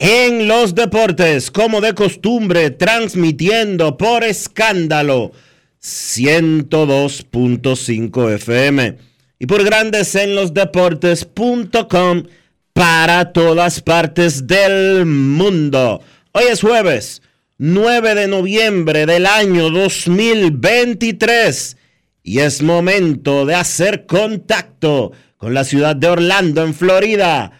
en los Deportes, como de costumbre, transmitiendo por escándalo 102.5 FM y por Grandes en los para todas partes del mundo. Hoy es jueves 9 de noviembre del año 2023 y es momento de hacer contacto con la ciudad de Orlando, en Florida,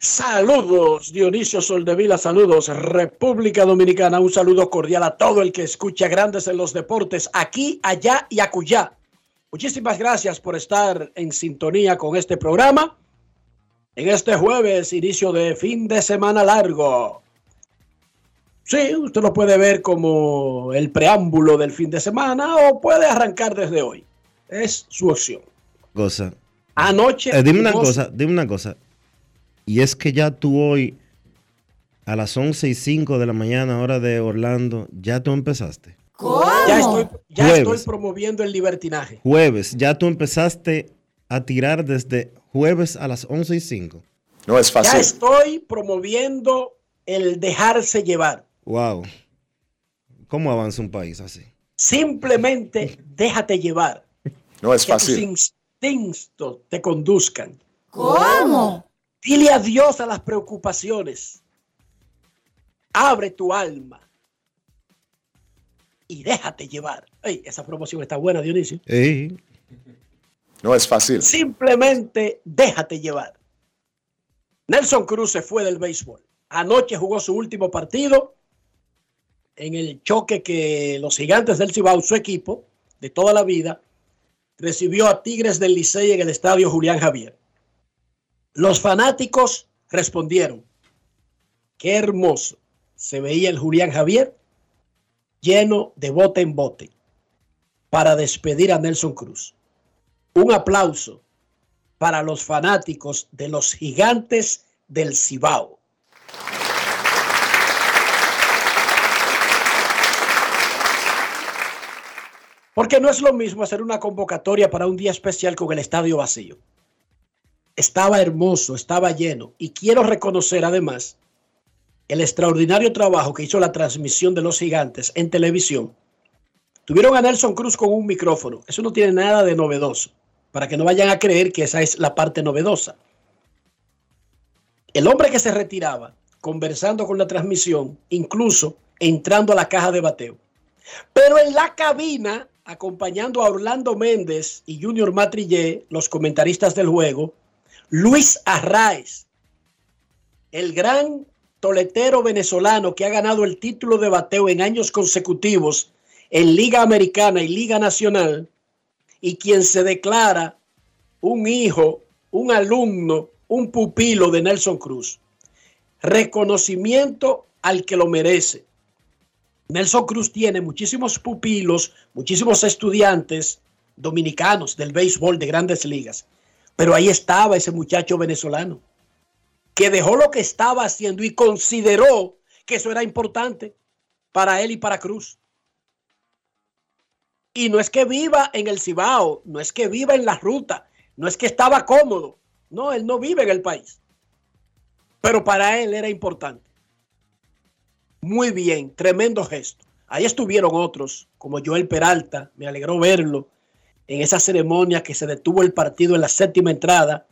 Saludos, Dionisio Soldevila, saludos, República Dominicana, un saludo cordial a todo el que escucha Grandes en los Deportes, aquí, allá y acullá. Muchísimas gracias por estar en sintonía con este programa. En este jueves, inicio de fin de semana largo. Sí, usted lo puede ver como el preámbulo del fin de semana o puede arrancar desde hoy. Es su opción. Cosa. Anoche. Eh, dime una cosa, dime una cosa. Y es que ya tú hoy, a las 11 y 5 de la mañana, hora de Orlando, ya tú empezaste. Ya, estoy, ya Jueves. estoy promoviendo el libertinaje. Jueves, ya tú empezaste a tirar desde jueves a las 11 y 5. No es Ya fácil. estoy promoviendo el dejarse llevar. Wow. ¿Cómo avanza un país así? Simplemente déjate llevar. No es Que tus fácil. instintos te conduzcan. ¿Cómo? Dile adiós a las preocupaciones. Abre tu alma. Y déjate llevar. Ey, esa promoción está buena, Dionisio. Ey, No es fácil. Simplemente déjate llevar. Nelson Cruz se fue del béisbol. Anoche jugó su último partido en el choque que los gigantes del Cibao, su equipo de toda la vida, recibió a Tigres del Licey en el estadio Julián Javier. Los fanáticos respondieron. Qué hermoso se veía el Julián Javier lleno de bote en bote para despedir a Nelson Cruz. Un aplauso para los fanáticos de los gigantes del Cibao. Porque no es lo mismo hacer una convocatoria para un día especial con el estadio vacío. Estaba hermoso, estaba lleno. Y quiero reconocer además el extraordinario trabajo que hizo la transmisión de los gigantes en televisión. Tuvieron a Nelson Cruz con un micrófono. Eso no tiene nada de novedoso. Para que no vayan a creer que esa es la parte novedosa. El hombre que se retiraba, conversando con la transmisión, incluso entrando a la caja de bateo. Pero en la cabina, acompañando a Orlando Méndez y Junior Matrillé, los comentaristas del juego, Luis Arraez, el gran toletero venezolano que ha ganado el título de bateo en años consecutivos en Liga Americana y Liga Nacional, y quien se declara un hijo, un alumno, un pupilo de Nelson Cruz. Reconocimiento al que lo merece. Nelson Cruz tiene muchísimos pupilos, muchísimos estudiantes dominicanos del béisbol de grandes ligas. Pero ahí estaba ese muchacho venezolano que dejó lo que estaba haciendo y consideró que eso era importante para él y para Cruz. Y no es que viva en el Cibao, no es que viva en la ruta, no es que estaba cómodo. No, él no vive en el país. Pero para él era importante. Muy bien, tremendo gesto. Ahí estuvieron otros, como Joel Peralta, me alegró verlo en esa ceremonia que se detuvo el partido en la séptima entrada.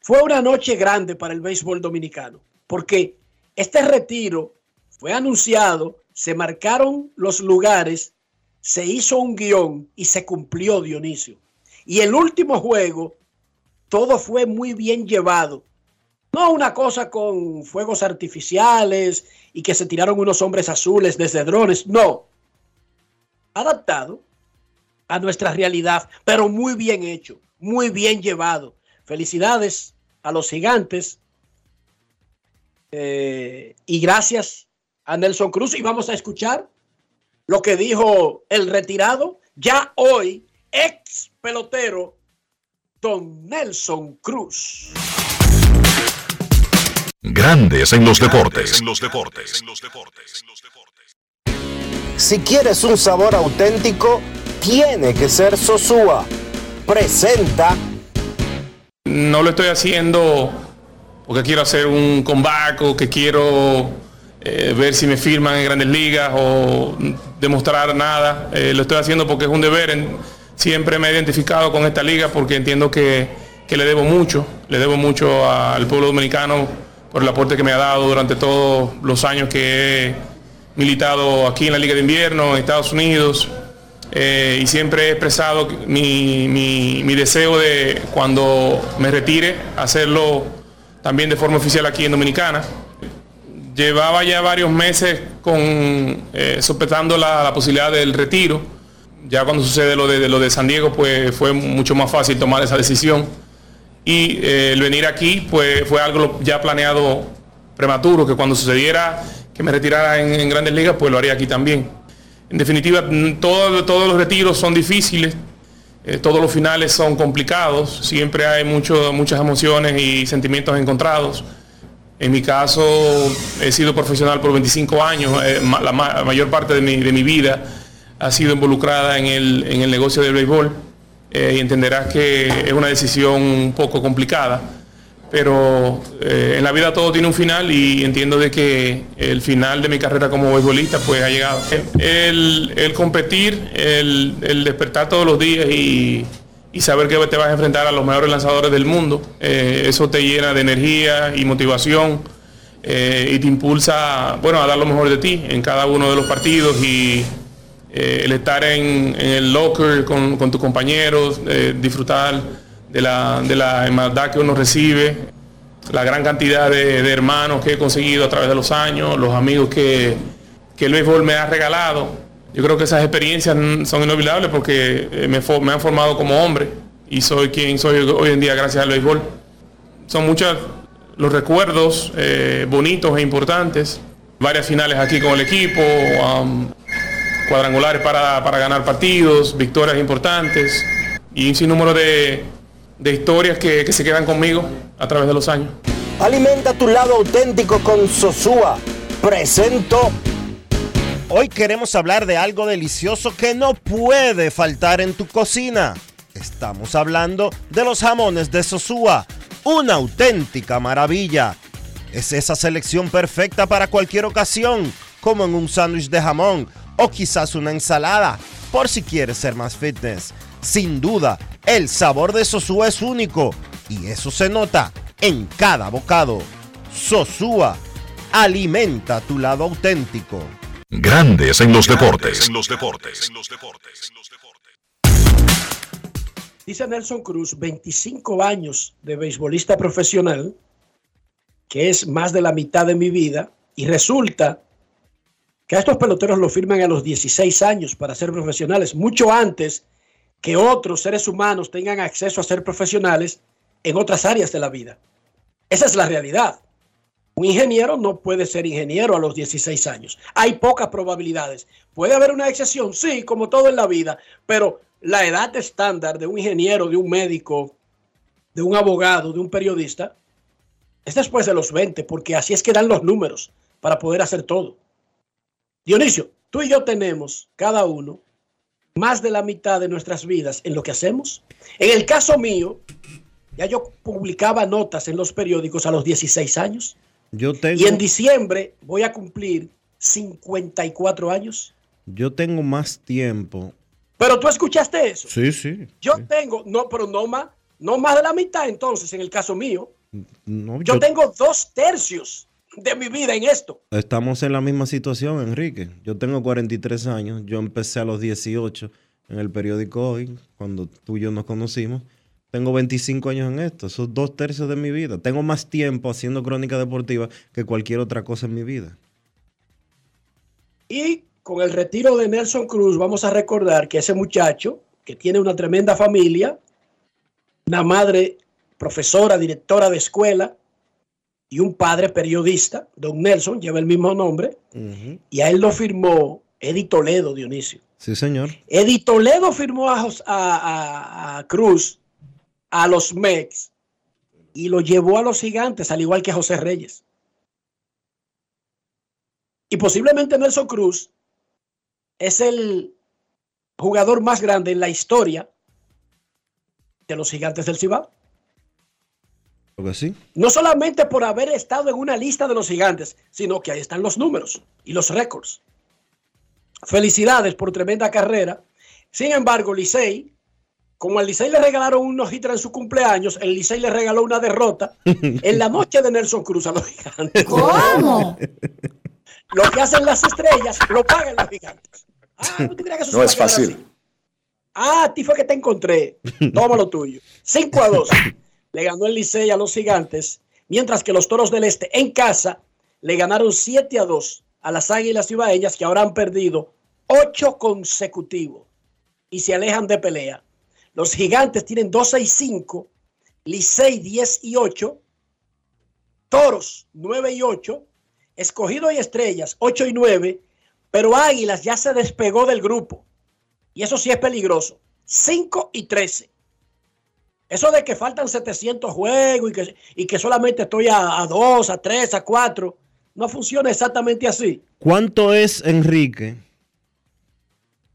Fue una noche grande para el béisbol dominicano, porque este retiro fue anunciado, se marcaron los lugares, se hizo un guion y se cumplió Dionisio. Y el último juego, todo fue muy bien llevado. No una cosa con fuegos artificiales y que se tiraron unos hombres azules desde drones, no. Adaptado a nuestra realidad, pero muy bien hecho, muy bien llevado. Felicidades a los gigantes eh, y gracias a Nelson Cruz. Y vamos a escuchar lo que dijo el retirado, ya hoy ex pelotero, don Nelson Cruz. Grandes en los deportes. En los deportes. Si quieres un sabor auténtico, tiene que ser Sosúa. Presenta. No lo estoy haciendo porque quiero hacer un comeback o que quiero eh, ver si me firman en grandes ligas o demostrar nada. Eh, lo estoy haciendo porque es un deber. siempre me he identificado con esta liga porque entiendo que, que le debo mucho. Le debo mucho al pueblo dominicano por el aporte que me ha dado durante todos los años que he militado aquí en la Liga de Invierno, en Estados Unidos, eh, y siempre he expresado mi, deseo de cuando me retire hacerlo también de forma oficial aquí en Dominicana. Llevaba ya varios meses con, eh, la, posibilidad del retiro. Ya cuando sucede lo de, lo de San Diego, pues fue mucho más fácil tomar esa decisión y el venir aquí pues fue algo ya planeado prematuro, que cuando sucediera que me retirara en, grandes ligas, pues lo haría aquí también. En definitiva, todos los retiros son difíciles, eh, todos los finales son complicados, siempre hay muchas emociones y sentimientos encontrados. En mi caso, he sido profesional por 25 años, eh, la, mayor parte de mi, vida ha sido involucrada en el, en el negocio del béisbol eh, y entenderás que es una decisión un poco complicada, pero eh, en la vida todo tiene un final y entiendo de que el final de mi carrera como beisbolista pues ha llegado. El, competir, el, despertar todos los días y, saber que te vas a enfrentar a los mejores lanzadores del mundo, eh, eso te llena de energía y motivación. y te impulsa bueno, a dar lo mejor de ti en cada uno de los partidos y, eh, el estar en, el locker con, tus compañeros, eh, disfrutar de la, de la hermandad que uno recibe, la gran cantidad de, hermanos que he conseguido a través de los años, los amigos que, que el béisbol me ha regalado. Yo creo que esas experiencias son inolvidables porque eh, me, me han formado como hombre y soy quien soy hoy en día gracias al béisbol. Son muchos los recuerdos bonitos e importantes, varias finales aquí con el equipo, cuadrangulares para, ganar partidos, victorias importantes y un sinnúmero de, de historias que, que se quedan conmigo a través de los años. Alimenta tu lado auténtico con Sosúa. Presento. Hoy queremos hablar de algo delicioso que no puede faltar en tu cocina. Estamos hablando de los jamones de Sosúa, una auténtica maravilla. Es esa selección perfecta para cualquier ocasión, como en un sándwich de jamón o quizás una ensalada, por si quieres ser más fitness. Sin duda, el sabor de Sosúa es único y eso se nota en cada bocado. Sosúa, alimenta tu lado auténtico. Grandes en los deportes. En los deportes. Dice Nelson Cruz, 25 años de beisbolista profesional, que es más de la mitad de mi vida, y resulta que a estos peloteros lo firman a los 16 años para ser profesionales, mucho antes que otros seres humanos tengan acceso a ser profesionales en otras áreas de la vida. Esa es la realidad. Un ingeniero no puede ser ingeniero a los 16 años. Hay pocas probabilidades. Puede haber una excepción, sí, como todo en la vida, pero la edad estándar de un ingeniero, de un médico, de un abogado, de un periodista, es después de los 20, porque así es que dan los números para poder hacer todo. Dionisio, tú y yo tenemos, cada uno, más de la mitad de nuestras vidas en lo que hacemos. En el caso mío, ya yo publicaba notas en los periódicos a los 16 años. Yo tengo, Y en diciembre voy a cumplir 54 años. yo tengo más tiempo. Pero tú escuchaste eso. Sí, sí. Yo tengo, no, pero no más, no más de la mitad entonces en el caso mío. No, Yo yo- tengo dos tercios de mi vida en esto. Estamos en la misma situación, Enrique. Yo tengo 43 años. Yo empecé a los 18 en el periódico Hoy, cuando tú y yo nos conocimos. Tengo 25 años en esto. Esos dos tercios de mi vida. Tengo más tiempo haciendo crónica deportiva que cualquier otra cosa en mi vida. Y con el retiro de Nelson Cruz, vamos a recordar que ese muchacho, que tiene una tremenda familia, una madre profesora, directora de escuela y un padre periodista, don Nelson, lleva el mismo nombre, y a él lo firmó Eddie Toledo, Dionisio. Sí, señor. Eddie Toledo firmó a, a- a- Cruz a los Mex y lo llevó a los gigantes, al igual que José Reyes. Y posiblemente Nelson Cruz es el jugador más grande en la historia de los gigantes del Cibao. Sí. No solamente por haber estado en una lista de los gigantes, sino que ahí están los números y los récords. Felicidades por tremenda carrera. Sin embargo, Licey, como al Licey le regalaron unos hitra en su cumpleaños, el Licey le regaló una derrota en la noche de Nelson Cruz a los gigantes. ¿Cómo? Lo que hacen las estrellas lo pagan los gigantes. Ah, ¿tú crees que eso se No es fácil. así? Ah, a ti fue que te encontré. Toma lo tuyo. 5 a 2. Le ganó el Licey a los gigantes, mientras que los toros del Este en casa le ganaron 7 a 2 a las águilas ibaeñas que ahora han perdido 8 consecutivos y se alejan de pelea. Los gigantes tienen 12 y 5, Licey 10 y 8, toros 9 y 8, escogido y estrellas 8 y 9, pero águilas ya se despegó del grupo. Y eso sí es peligroso. 5 y 13. Eso de que faltan 700 juegos y que, y que solamente estoy a, a 2, a 3, a 4, no funciona exactamente así. ¿Cuánto es, Enrique?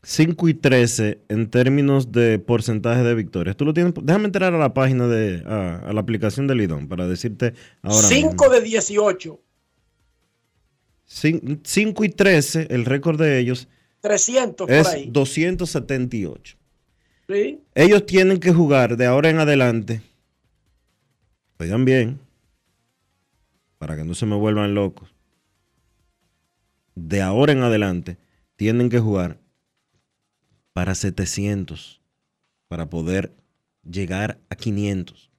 5 y 13 en términos de porcentaje de victorias. Tú lo tienes. Déjame entrar a la página de. a, a la aplicación de Lidón para decirte ahora. 5 de 18, 5 y 13, el récord de ellos 300 por es ahí. 278. ¿Sí? Ellos tienen que jugar de ahora en adelante. Oigan bien. Para que no se me vuelvan locos. De ahora en adelante tienen que jugar para 700. Para poder llegar a 500.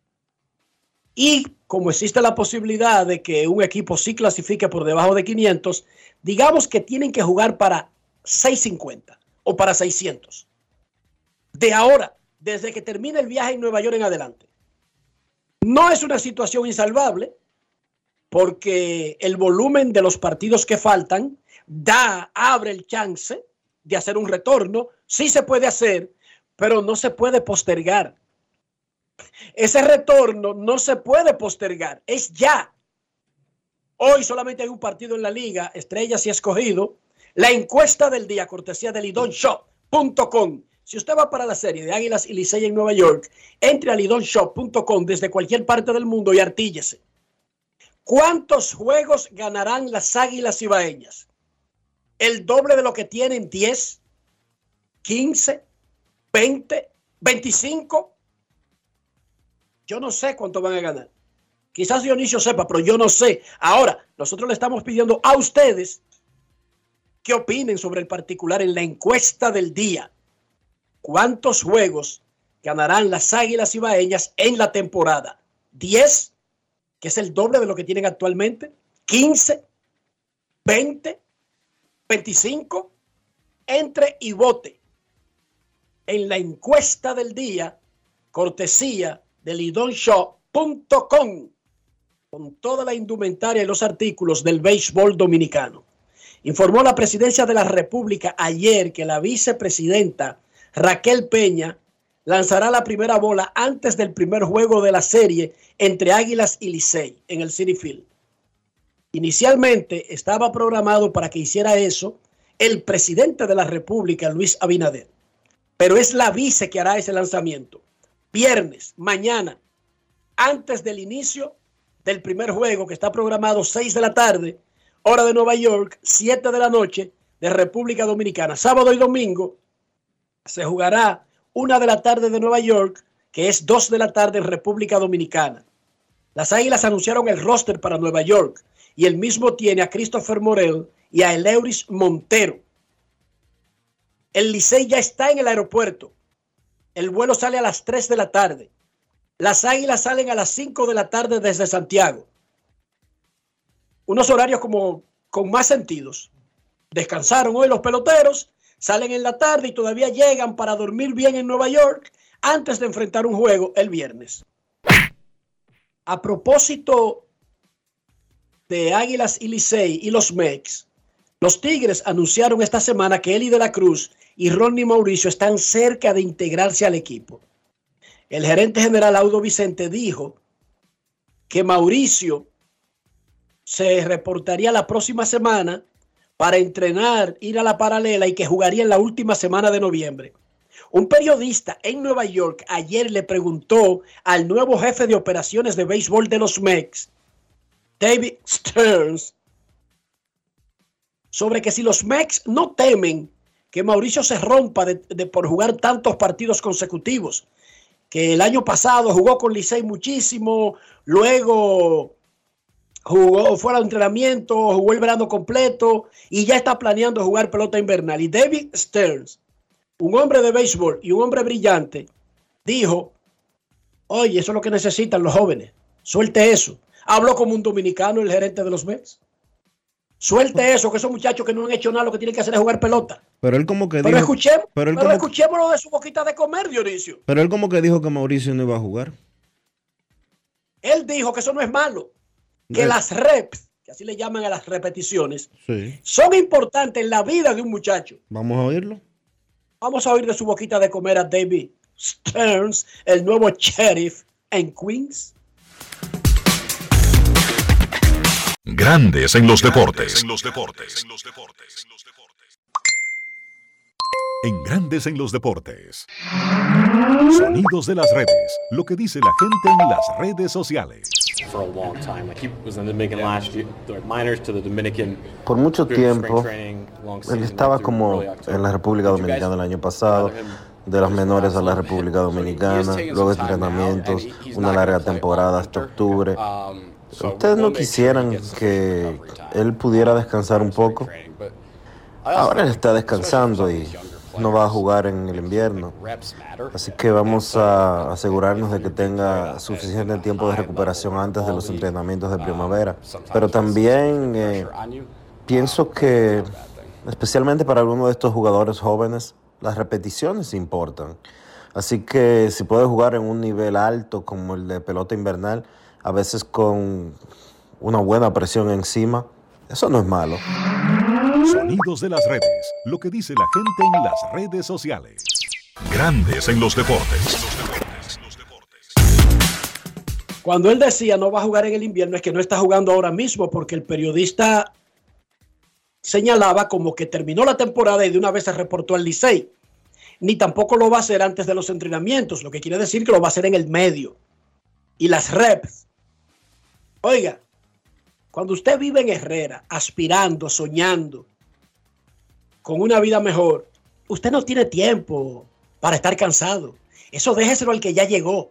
Y como existe la posibilidad de que un equipo sí clasifique por debajo de 500, digamos que tienen que jugar para 650 o para 600. De ahora, desde que termine el viaje en Nueva York en adelante. No es una situación insalvable porque el volumen de los partidos que faltan da, abre el chance de hacer un retorno. Sí se puede hacer, pero no se puede postergar. Ese retorno no se puede postergar, es ya. Hoy solamente hay un partido en la liga, Estrellas y Escogido. La encuesta del día, cortesía de lidonshop.com. Si usted va para la serie de Águilas y Licey en Nueva York, entre a lidonshop.com desde cualquier parte del mundo y artíllese. ¿Cuántos juegos ganarán las Águilas Ibaeñas? ¿El doble de lo que tienen 10, 15, 20, 25? Yo no sé cuánto van a ganar. Quizás Dionisio sepa, pero yo no sé. Ahora, nosotros le estamos pidiendo a ustedes qué opinen sobre el particular en la encuesta del día. ¿Cuántos juegos ganarán las Águilas Ibaeñas en la temporada? ¿10? Que es el doble de lo que tienen actualmente. ¿15? ¿20? ¿25? Entre y vote. En la encuesta del día, cortesía de lidonshow.com, con toda la indumentaria y los artículos del béisbol dominicano. Informó la presidencia de la República ayer que la vicepresidenta Raquel Peña lanzará la primera bola antes del primer juego de la serie entre Águilas y Licey en el City Field. Inicialmente estaba programado para que hiciera eso el presidente de la República, Luis Abinader, pero es la vice que hará ese lanzamiento. Viernes, mañana, antes del inicio del primer juego que está programado 6 de la tarde, hora de Nueva York, 7 de la noche de República Dominicana. Sábado y domingo se jugará una de la tarde de Nueva York, que es 2 de la tarde en República Dominicana. Las Águilas anunciaron el roster para Nueva York y el mismo tiene a Christopher Morel y a Eleuris Montero. El Licey ya está en el aeropuerto. El vuelo sale a las 3 de la tarde. Las Águilas salen a las 5 de la tarde desde Santiago. Unos horarios como con más sentidos. Descansaron hoy los peloteros, salen en la tarde y todavía llegan para dormir bien en Nueva York antes de enfrentar un juego el viernes. A propósito de Águilas y y los Mex, los Tigres anunciaron esta semana que Eli de la Cruz y Ronnie Mauricio están cerca de integrarse al equipo. El gerente general Audo Vicente dijo que Mauricio se reportaría la próxima semana para entrenar, ir a la paralela y que jugaría en la última semana de noviembre. Un periodista en Nueva York ayer le preguntó al nuevo jefe de operaciones de béisbol de los Mex, David Stearns, sobre que si los Mex no temen que Mauricio se rompa de, de, por jugar tantos partidos consecutivos, que el año pasado jugó con Licey muchísimo, luego jugó fuera de entrenamiento, jugó el verano completo y ya está planeando jugar pelota invernal. Y David Stearns, un hombre de béisbol y un hombre brillante, dijo, oye, eso es lo que necesitan los jóvenes, suelte eso. Habló como un dominicano el gerente de los Mets. Suelte eso, que esos muchachos que no han hecho nada, lo que tienen que hacer es jugar pelota. Pero él como que pero dijo... Escuchemos, pero él pero como, escuchemos lo de su boquita de comer, Dionisio. pero él como que dijo que Mauricio no iba a jugar. Él dijo que eso no es malo, que las reps, que así le llaman a las repeticiones, Sí. son importantes en la vida de un muchacho. Vamos a oírlo. Vamos a oír de su boquita de comer a David Stearns, el nuevo sheriff en Queens. Grandes en los deportes. En Grandes en los deportes. Sonidos de las redes. Lo que dice la gente en las redes sociales. For a long time. Like he was in the Dominican last year, the minors to the Dominican. Por mucho tiempo, él estaba como en la República Dominicana el año pasado, de las menores a la República Dominicana, luego entrenamientos, una larga temporada hasta octubre. Um, ¿Ustedes no quisieran que él pudiera descansar un poco? Ahora él está descansando y no va a jugar en el invierno. Así que vamos a asegurarnos de que tenga suficiente tiempo de recuperación antes de los entrenamientos de primavera. Pero también eh, pienso que, especialmente para algunos de estos jugadores jóvenes, las repeticiones importan. Así que si puede jugar en un nivel alto como el de pelota invernal, a veces con una buena presión encima, eso no es malo. Sonidos de las redes. Lo que dice la gente en las redes sociales. Grandes en los deportes. Cuando él decía no va a jugar en el invierno, es que no está jugando ahora mismo, porque el periodista señalaba como que terminó la temporada y de una vez se reportó al Licey. Ni tampoco lo va a hacer antes de los entrenamientos, lo que quiere decir que lo va a hacer en el medio. Y las reps. Oiga, cuando usted vive en Herrera, aspirando, soñando, con una vida mejor, usted no tiene tiempo para estar cansado. Eso déjeselo al que ya llegó.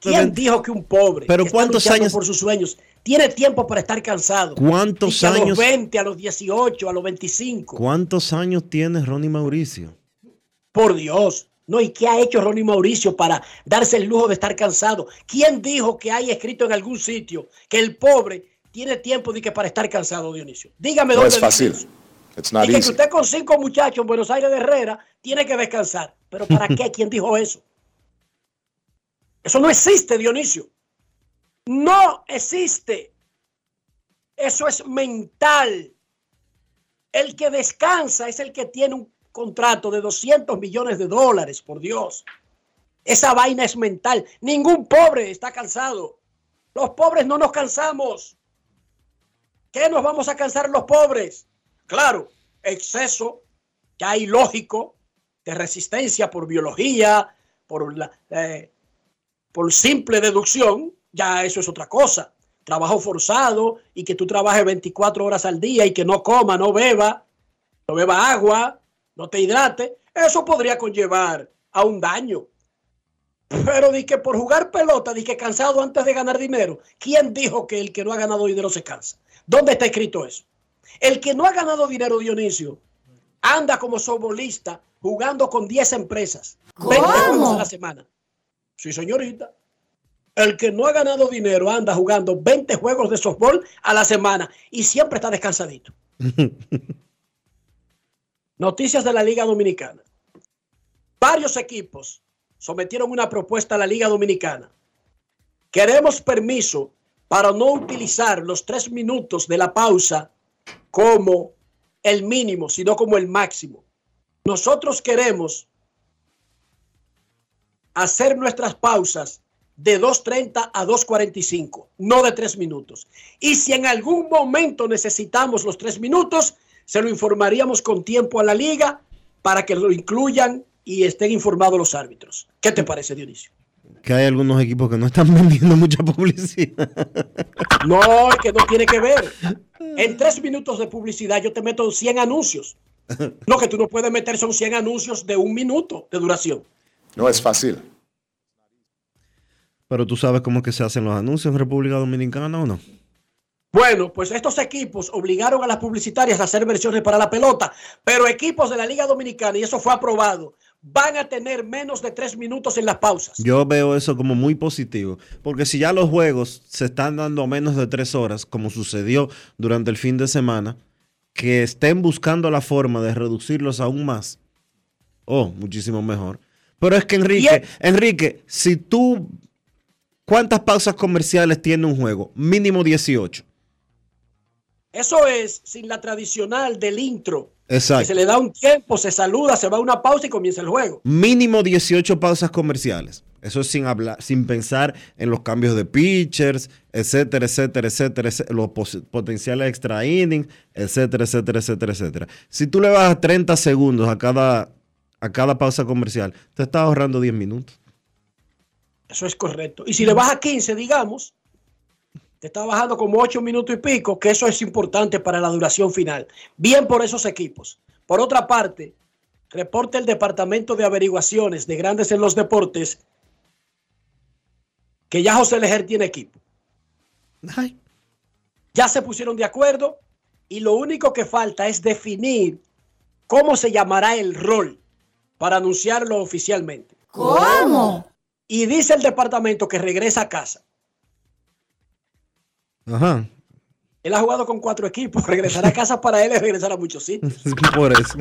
¿Quién Pero- dijo que un pobre pero que está ¿cuántos luchando años- por sus sueños tiene tiempo para estar cansado. ¿Cuántos Y que A años? los 20, a los 18, a los 25. ¿Cuántos años tiene Ronnie Mauricio? Por Dios. No, ¿y qué ha hecho Ronnie Mauricio para darse el lujo de estar cansado? ¿Quién dijo que hay escrito en algún sitio que el pobre tiene tiempo de que para estar cansado, Dionisio? Dígame No dónde es fácil. It's not Y que easy. usted con cinco muchachos en Buenos Aires de Herrera tiene que descansar. ¿Pero para qué? ¿Quién dijo eso? Eso no existe, Dionisio. No existe. Eso es mental. El que descansa es el que tiene un contrato de 200 millones de dólares, por Dios. Esa vaina es mental. Ningún pobre está cansado. Los pobres no nos cansamos. ¿Qué nos vamos a cansar los pobres? Claro, exceso, ya hay lógico, de resistencia por biología, por, eh, por simple deducción, ya eso es otra cosa. Trabajo forzado y que tú trabajes 24 horas al día y que no coma, no beba, no beba agua, no te hidrate, eso podría conllevar a un daño. Pero di que por jugar pelota, di que cansado antes de ganar dinero. ¿Quién dijo que el que no ha ganado dinero se cansa? ¿Dónde está escrito eso? El que no ha ganado dinero, Dionisio, anda como sobolista jugando con 10 empresas. 20 juegos a la semana. Sí, señorita. El que no ha ganado dinero anda jugando 20 juegos de softball a la semana y siempre está descansadito. Noticias de la Liga Dominicana. Varios equipos sometieron una propuesta a la Liga Dominicana. Queremos permiso para no utilizar los tres minutos de la pausa como el mínimo, sino como el máximo. Nosotros queremos hacer nuestras pausas de 2.30 a 2.45, no de tres minutos. Y si en algún momento necesitamos los tres minutos, se lo informaríamos con tiempo a la liga para que lo incluyan y estén informados los árbitros. ¿Qué te parece, Dionisio? Que hay algunos equipos que no están vendiendo mucha publicidad. No, es que no tiene que ver. En tres minutos de publicidad yo te meto 100 anuncios. Lo que tú no puedes meter son 100 anuncios de un minuto de duración. No es fácil. Pero tú sabes cómo es que se hacen los anuncios en República Dominicana o no? Bueno, pues estos equipos obligaron a las publicitarias a hacer versiones para la pelota, pero equipos de la Liga Dominicana, y eso fue aprobado, van a tener menos de tres minutos en las pausas. Yo veo eso como muy positivo, porque si ya los juegos se están dando a menos de tres horas, como sucedió durante el fin de semana, que estén buscando la forma de reducirlos aún más, oh, muchísimo mejor. Pero es que Enrique, Enrique, si tú, ¿cuántas pausas comerciales tiene un juego? Mínimo 18. Eso es sin la tradicional del intro. Exacto. Que se le da un tiempo, se saluda, se va a una pausa y comienza el juego. Mínimo 18 pausas comerciales. Eso es sin hablar, sin pensar en los cambios de pitchers, etcétera, etcétera, etcétera, etcétera, los potenciales extra innings, etcétera, etcétera, etcétera, etcétera. Si tú le bajas 30 segundos a cada, a cada pausa comercial, te estás ahorrando 10 minutos. Eso es correcto. Y si le baja 15, digamos, te está bajando como 8 minutos y pico, que eso es importante para la duración final. Bien por esos equipos. Por otra parte, reporta el Departamento de Averiguaciones de Grandes en los Deportes que ya José Lejer tiene equipo. Ya se pusieron de acuerdo y lo único que falta es definir cómo se llamará el rol para anunciarlo oficialmente. ¿Cómo? Y dice el departamento que regresa a casa. Ajá. Él ha jugado con cuatro equipos. Regresar a casa para él es regresar a muchos sitios. Por eso.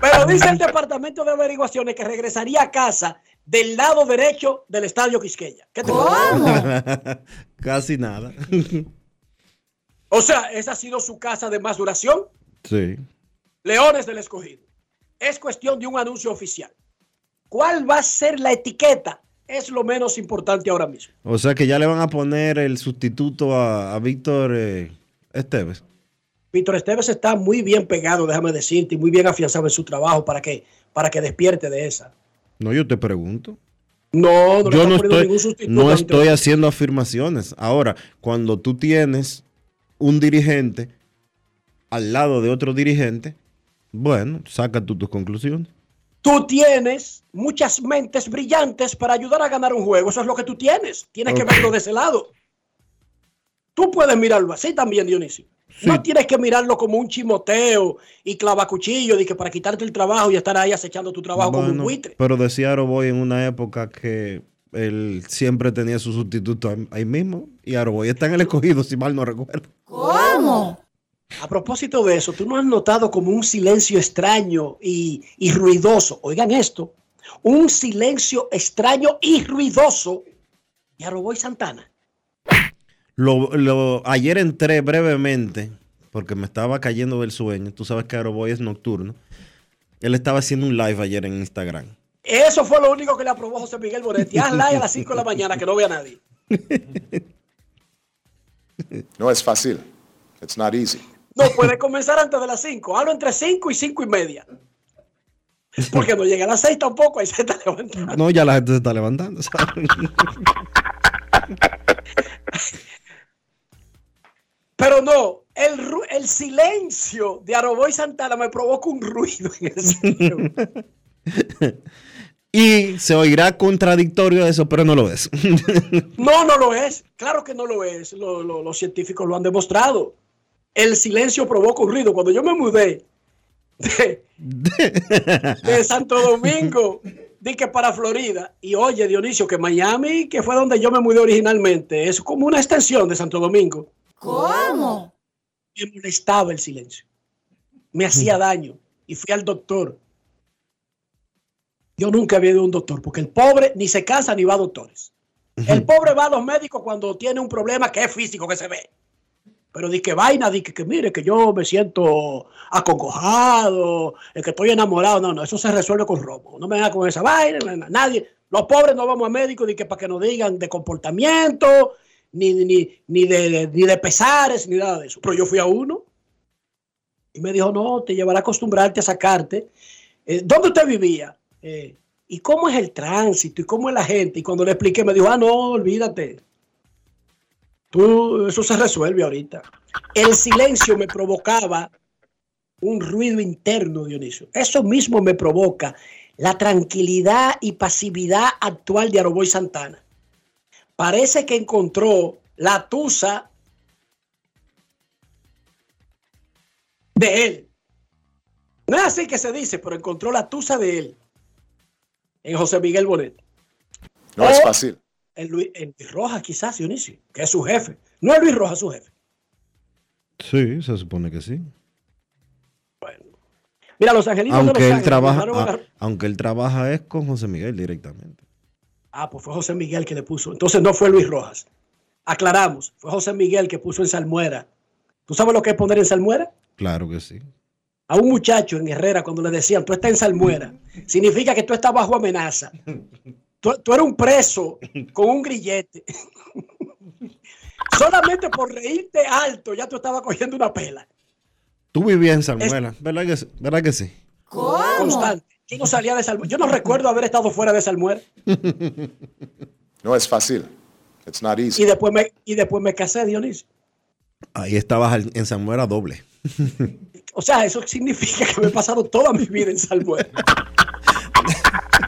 Pero dice el departamento de averiguaciones que regresaría a casa del lado derecho del estadio Quisqueya. ¿Qué te? Casi nada. O sea, esa ha sido su casa de más duración. sí. Leones del Escogido. Es cuestión de un anuncio oficial. ¿Cuál va a ser la etiqueta? Es lo menos importante ahora mismo. O sea que ya le van a poner el sustituto a, a Víctor eh, Esteves. Víctor Esteves está muy bien pegado, déjame decirte, y muy bien afianzado en su trabajo para que, para que despierte de esa. No, yo te pregunto. No, no yo no estoy, no estoy haciendo afirmaciones. Ahora, cuando tú tienes un dirigente al lado de otro dirigente, bueno, saca tú tus conclusiones. Tú tienes muchas mentes brillantes para ayudar a ganar un juego. Eso es lo que tú tienes. Tienes que verlo de ese lado. Tú puedes mirarlo así también, Dionisio. No tienes que mirarlo como un chimoteo y clavacuchillo de que para quitarte el trabajo y estar ahí acechando tu trabajo como un buitre. pero decía Aroboy en una época que él siempre tenía su sustituto ahí- ahí mismo. Y Aroboy está en el escogido, si mal no recuerdo. ¿Cómo? A propósito de eso, tú no has notado como un silencio extraño y, y ruidoso. Oigan esto, un silencio extraño y ruidoso de Aroboy Santana. Lo, lo- ayer entré brevemente, porque me estaba cayendo del sueño. Tú sabes que Aroboy es nocturno. Él estaba haciendo un live ayer en Instagram. Eso fue lo único que le aprobó José Miguel Bonetti. Haz live a las 5 de la mañana que no vea a nadie. No es fácil. It's not easy. No puede comenzar antes de las 5. Hablo entre 5 y 5 y media. Porque no llega a las 6 tampoco, ahí se está levantando. No, ya la gente se está levantando. ¿sabes? Pero no, el, silencio de Aroboy Santana me provoca un ruido en el y se oirá contradictorio eso, pero no lo es. No, no lo es. Claro que no lo es. Lo- lo- los científicos lo han demostrado. El silencio provoca un ruido. Cuando yo me mudé de, de Santo Domingo, di que para Florida, y oye, Dionisio, que Miami, que fue donde yo me mudé originalmente, es como una extensión de Santo Domingo. ¿Cómo? Me molestaba el silencio. Me hacía daño. Y fui al doctor. Yo nunca había ido a un doctor, porque el pobre ni se casa ni va a doctores. El pobre va a los médicos cuando tiene un problema que es físico, que se ve. Pero di que vaina, di que, mire, que yo me siento acongojado, que estoy enamorado. No, no, eso se resuelve con robo. No me venga con esa vaina, na- na- nadie. Los pobres no vamos a médicos ni que para que nos digan de comportamiento, ni, ni, ni, de, ni de pesares, ni nada de eso. Pero yo fui a uno y me dijo, no, te llevará a acostumbrarte a sacarte. Eh, ¿Dónde usted vivía? Eh, ¿Y cómo es el tránsito? ¿Y cómo es la gente? Y cuando le expliqué, me dijo, ah, no, olvídate. Tú, eso se resuelve ahorita. El silencio me provocaba un ruido interno, Dionisio. Eso mismo me provoca la tranquilidad y pasividad actual de Aroboy Santana. Parece que encontró la tusa de él. No es así que se dice, pero encontró la tusa de él en José Miguel Bonet. No es O fácil. En Luis, en Luis Rojas, quizás, Dionisio, que es su jefe. No es Luis Rojas su jefe. sí, se supone que sí. Mira, los angelitos de Aunque Los él trabaja, a- aunque él trabaja es con José Miguel directamente. Ah, pues fue José Miguel que le puso. Entonces no fue Luis Rojas. Aclaramos, fue José Miguel que puso en salmuera. ¿Tú sabes lo que es poner en salmuera? Claro que sí. A un muchacho en Herrera cuando le decían, tú estás en salmuera, significa que tú estás bajo amenaza. Tú, tú eres un preso con un grillete. Solamente por reírte alto ya tú estabas cogiendo una pela. Tú vivías en Salmuela, ¿verdad que, sí? ¿verdad que sí? Constante. Yo no salía de salmuera. Yo no recuerdo haber estado fuera de salmuera. No es fácil. It's not easy. Y después me, y después me casé, Dionisio. Ahí estabas en Salmuera doble. O sea, eso significa que me he pasado toda mi vida en salmuera.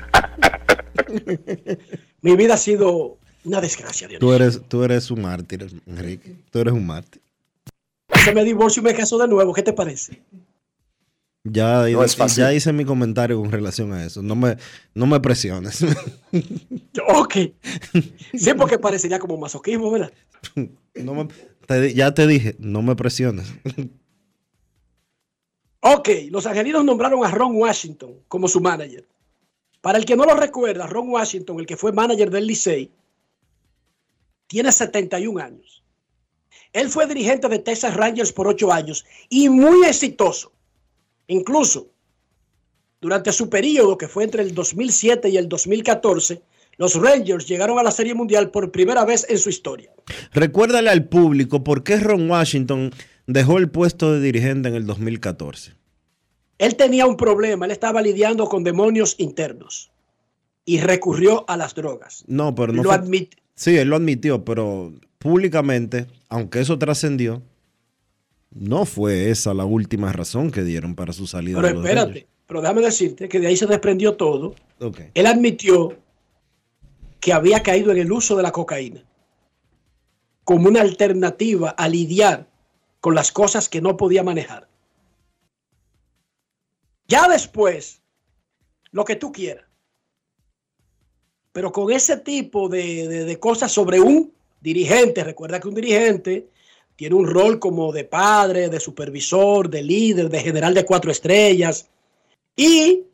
mi vida ha sido una desgracia, Dionisio. Tú eres, tú eres un mártir, Enrique. Tú eres un mártir. Se me divorcio y me caso de nuevo. ¿Qué te parece? Ya, No es fácil. ya hice mi comentario con relación a eso. No me, no me presiones. Ok. Sí, porque parecería como masoquismo, ¿verdad? No me- te di- ya te dije, no me presiones. Ok, los angelinos nombraron a Ron Washington como su manager. Para el que no lo recuerda, Ron Washington, el que fue manager del Licey, tiene 71 años. Él fue dirigente de Texas Rangers por 8 años y muy exitoso. Incluso durante su periodo, que fue entre el 2007 y el 2014, los Rangers llegaron a la Serie Mundial por primera vez en su historia. Recuérdale al público por qué Ron Washington dejó el puesto de dirigente en el 2014. Él tenía un problema, él estaba lidiando con demonios internos y recurrió a las drogas. No, pero no Lo fue- Sí, él lo admitió, pero públicamente, aunque eso trascendió, no fue esa la última razón que dieron para su salida. Pero de espérate, pero déjame decirte que de ahí se desprendió todo. Rangers. Ok. Él admitió que había caído en el uso de la cocaína. como una alternativa a lidiar con las cosas que no podía manejar. Ya después, lo que tú quieras. Pero con ese tipo de, de- de cosas sobre un dirigente, recuerda que un dirigente tiene un rol como de padre, de supervisor, de líder, de general de cuatro estrellas, y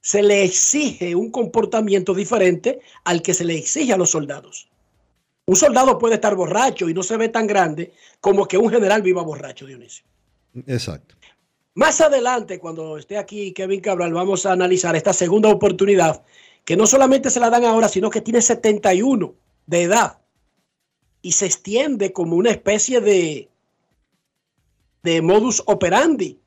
se le exige un comportamiento diferente al que se le exige a los soldados. Un soldado puede estar borracho y no se ve tan grande como que un general viva borracho, Dionisio. Exacto. Más adelante, cuando esté aquí Kevin Cabral, vamos a analizar esta segunda oportunidad, que no solamente se la dan ahora, sino que tiene 71 de edad y se extiende como una especie de, de modus operandi.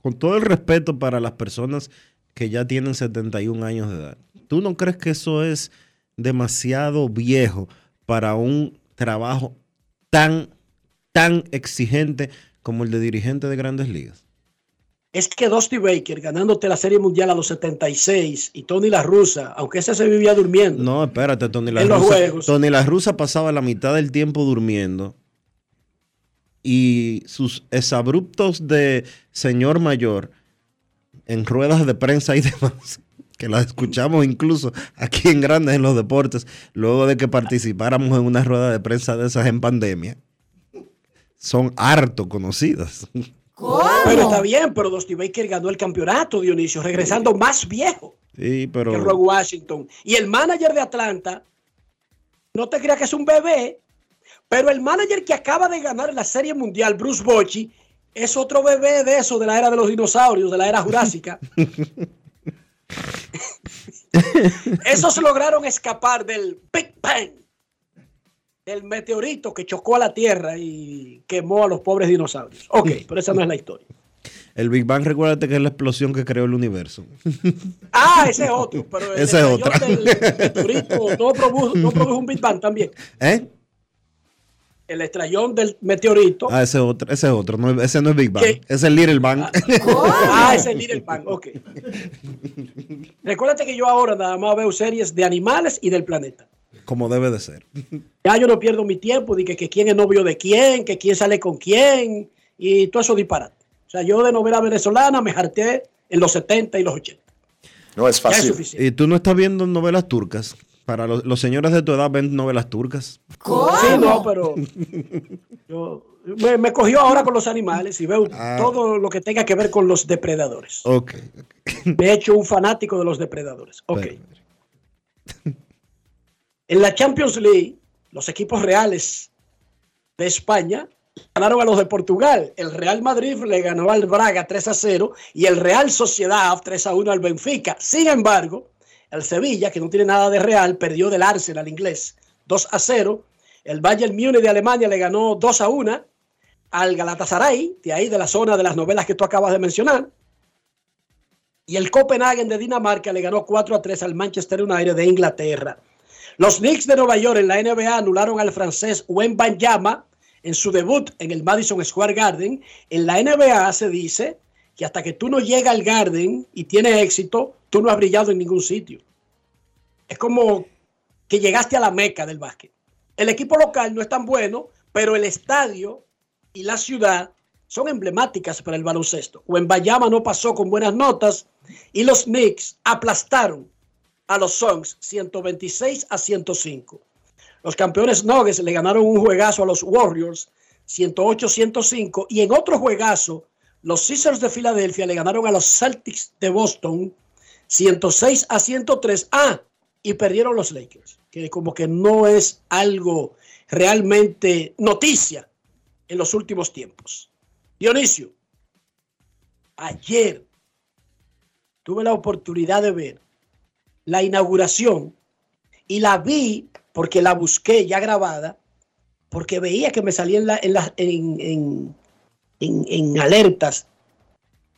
Con todo el respeto para las personas que ya tienen 71 años de edad, ¿tú no crees que eso es demasiado viejo para un trabajo tan, tan exigente como el de dirigente de grandes ligas? Es que Dusty Baker ganándote la Serie Mundial a los 76 y Tony La Russa, aunque ese se vivía durmiendo. No, espérate, Tony La En los Russa. juegos. Tony La Russa pasaba la mitad del tiempo durmiendo y sus exabruptos de señor mayor en ruedas de prensa y demás, que las escuchamos incluso aquí en Grandes en los Deportes, luego de que participáramos en una rueda de prensa de esas en pandemia, son harto conocidas. Pero está bien, pero Dusty Baker ganó el campeonato, Dionisio, regresando más viejo Sí, que Roy pero Washington. Y el manager de Atlanta, no te creas que es un bebé, pero el manager que acaba de ganar la Serie Mundial, Bruce Bochy, es otro bebé de eso, de la era de los dinosaurios, de la era jurásica. Esos lograron escapar del Big Bang, del meteorito que chocó a la Tierra y quemó a los pobres dinosaurios. Ok, pero esa no es la historia. el Big Bang, recuérdate que es la explosión que creó el universo. Ah, ese es otro, pero el Esa es otra. del meteorito no produjo, no produjo un Big Bang también. ¿Eh? El estrellón del meteorito. Ah, ese es otro, ese es otro, no, ese no es Big Bang, ese es Little Bang. Ah, ese es Little Bang, ok. Recuérdate que yo ahora nada más veo series de animales y del planeta. Como debe de ser. Ya yo no pierdo mi tiempo de que, que quién es novio de quién, que quién sale con quién y todo eso disparate. O sea, yo de novela venezolana me harté en los 70 y los 80. No es fácil. ¿Y tú no estás viendo novelas turcas? Para los, los señores de tu edad ven novelas turcas. Sí, no, pero yo, me, me cogió ahora con los animales y veo Ah. todo lo que tenga que ver con los depredadores. Ok. Me he hecho un fanático de los depredadores. Ok. En la Champions League, los equipos reales de España ganaron a los de Portugal. El Real Madrid le ganó al Braga 3 a 0 y el Real Sociedad 3 a 1 al Benfica. Sin embargo, el Sevilla, que no tiene nada de real, perdió del Arsenal inglés 2 a 0. El Bayern Múnich de Alemania le ganó 2 a 1 al Galatasaray, de ahí de la zona de las novelas que tú acabas de mencionar. Y el Copenhagen de Dinamarca le ganó 4 a 3 al Manchester United de Inglaterra. Los Knicks de Nueva York en la NBA anularon al francés Wembanyama en su debut en el Madison Square Garden. En la NBA se dice que hasta que tú no llegas al Garden y tienes éxito, tú no has brillado en ningún sitio. Es como que llegaste a la meca del básquet. El equipo local no es tan bueno, pero el estadio y la ciudad son emblemáticas para el baloncesto. Wembanyama no pasó con buenas notas y los Knicks aplastaron a los Suns 126 a 105. Los campeones Nuggets le ganaron un juegazo a los Warriors 108-105 y en otro juegazo los Caesars de Filadelfia le ganaron a los Celtics de Boston 106 a 103. Ah, y perdieron los Lakers, que como que no es algo realmente noticia en los últimos tiempos. Dionisio, ayer tuve la oportunidad de ver la inauguración y la vi porque la busqué ya grabada, porque veía que me salía en, en- en- en alertas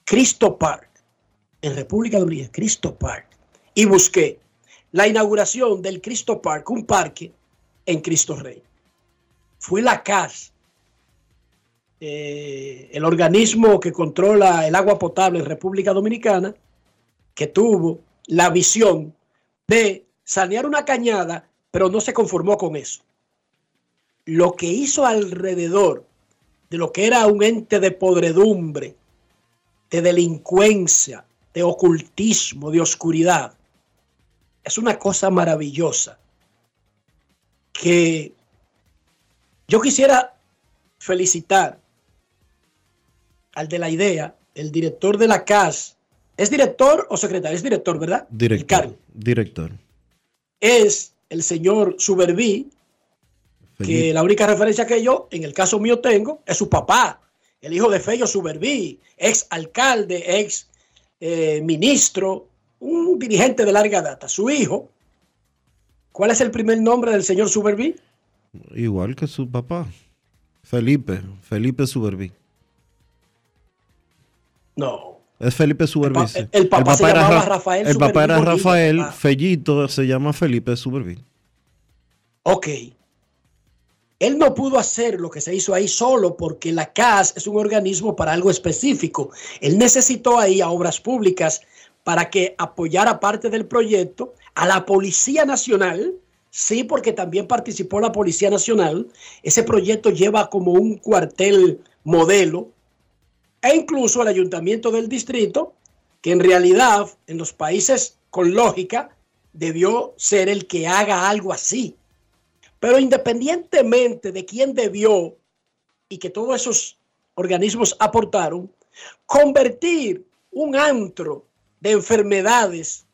Cristo Park, en República Dominicana, Cristo Park, y busqué la inauguración del Cristo Park, un parque en Cristo Rey. Fue la CAS, eh, el organismo que controla el agua potable en República Dominicana, que tuvo la visión de sanear una cañada, pero no se conformó con eso. lo que hizo alrededor de lo que era un ente de podredumbre, de delincuencia, de ocultismo, de oscuridad, es una cosa maravillosa que yo quisiera felicitar al de la idea, el director de la CAS. ¿Es director o secretario? Es director, ¿verdad? Director. Director. Es el señor Suberví, que la única referencia que yo, en el caso mío, tengo es su papá, el hijo de Fello Suberví, ex alcalde, ex eh, ministro, un dirigente de larga data. Su hijo, ¿cuál es el primer nombre del señor Suberví? Igual que su papá, Felipe, Felipe Suberví. No. Es Felipe Suberví. El, papá, se llamaba Rafael El papá era Rafael, Fellito se llama Felipe Suberví. Ok. Él no pudo hacer lo que se hizo ahí solo porque la CAS es un organismo para algo específico. Él necesitó ahí a obras públicas para que apoyara parte del proyecto, a la Policía Nacional, sí, porque también participó la Policía Nacional. Ese proyecto lleva como un cuartel modelo e incluso el ayuntamiento del distrito, que en realidad en los países con lógica debió ser el que haga algo así. Pero independientemente de quién debió y que todos esos organismos aportaron, convertir un antro de enfermedades,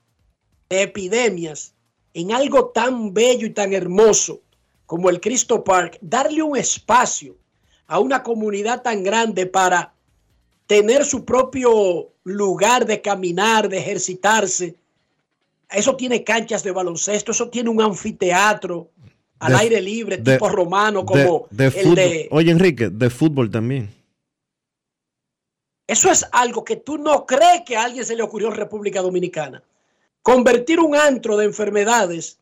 de epidemias, en algo tan bello y tan hermoso como el Cristo Park, darle un espacio a una comunidad tan grande para tener su propio lugar de caminar, de ejercitarse. Eso tiene canchas de baloncesto, eso tiene un anfiteatro al aire libre, tipo romano, como el de... Oye, Enrique, de fútbol también. Eso es algo que tú no crees que a alguien se le ocurrió en República Dominicana. Convertir un antro de enfermedades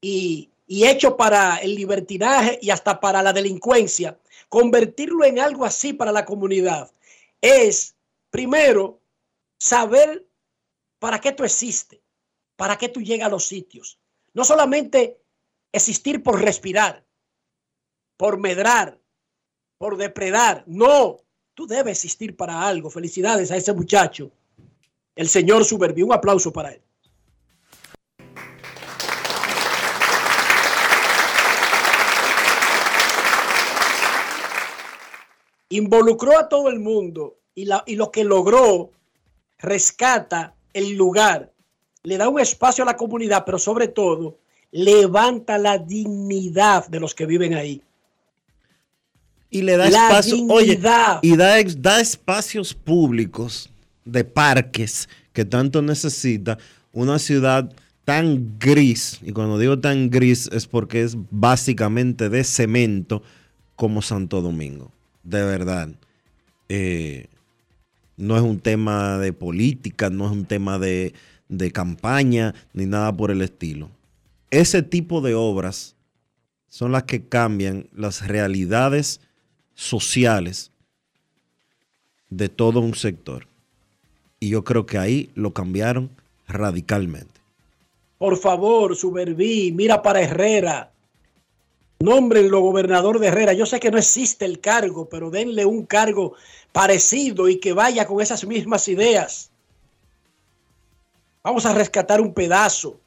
y, y hecho para el libertinaje y hasta para la delincuencia, convertirlo en algo así para la comunidad es, primero, saber para qué tú existes, para qué tú llegas a los sitios. No solamente existir por respirar, por medrar, por depredar. No, tú debes existir para algo. Felicidades a ese muchacho, el señor Suberbi. Un aplauso para él. Involucró a todo el mundo y, lo que logró rescata el lugar, le da un espacio a la comunidad, pero sobre todo levanta la dignidad de los que viven ahí. Y le da espacio, oye, y da, da espacios públicos de parques que tanto necesita una ciudad tan gris, y cuando digo tan gris es porque es básicamente de cemento como Santo Domingo de verdad. Eh, no es un tema de política, no es un tema de, campaña, ni nada por el estilo. Ese tipo de obras son las que cambian las realidades sociales de todo un sector. Y yo creo que ahí lo cambiaron radicalmente. Por favor, Suberví, mira para Herrera. Nómbrenlo gobernador de Herrera. Yo sé que no existe el cargo, pero denle un cargo parecido y que vaya con esas mismas ideas. Vamos a rescatar un pedazo,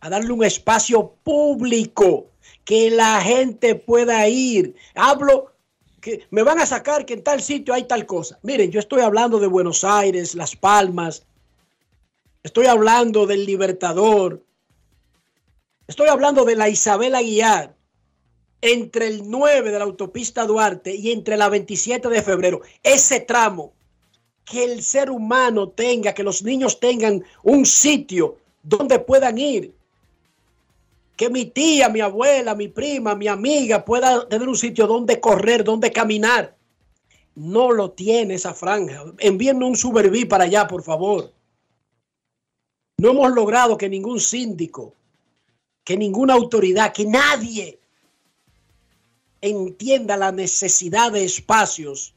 a darle un espacio público que la gente pueda ir. Hablo que me van a sacar que en tal sitio hay tal cosa. Miren, yo estoy hablando de Buenos Aires, Las Palmas, estoy hablando del Libertador, estoy hablando de la Isabel Aguiar entre el 9 de la autopista Duarte y entre la 27 de febrero, ese tramo, que el ser humano tenga, que los niños tengan un sitio donde puedan ir. Que mi tía, mi abuela, mi prima, mi amiga pueda tener un sitio donde correr, donde caminar. No lo tiene esa franja. Envíenme un Superví para allá, por favor. No hemos logrado que ningún síndico, que ninguna autoridad, que nadie entienda la necesidad de espacios.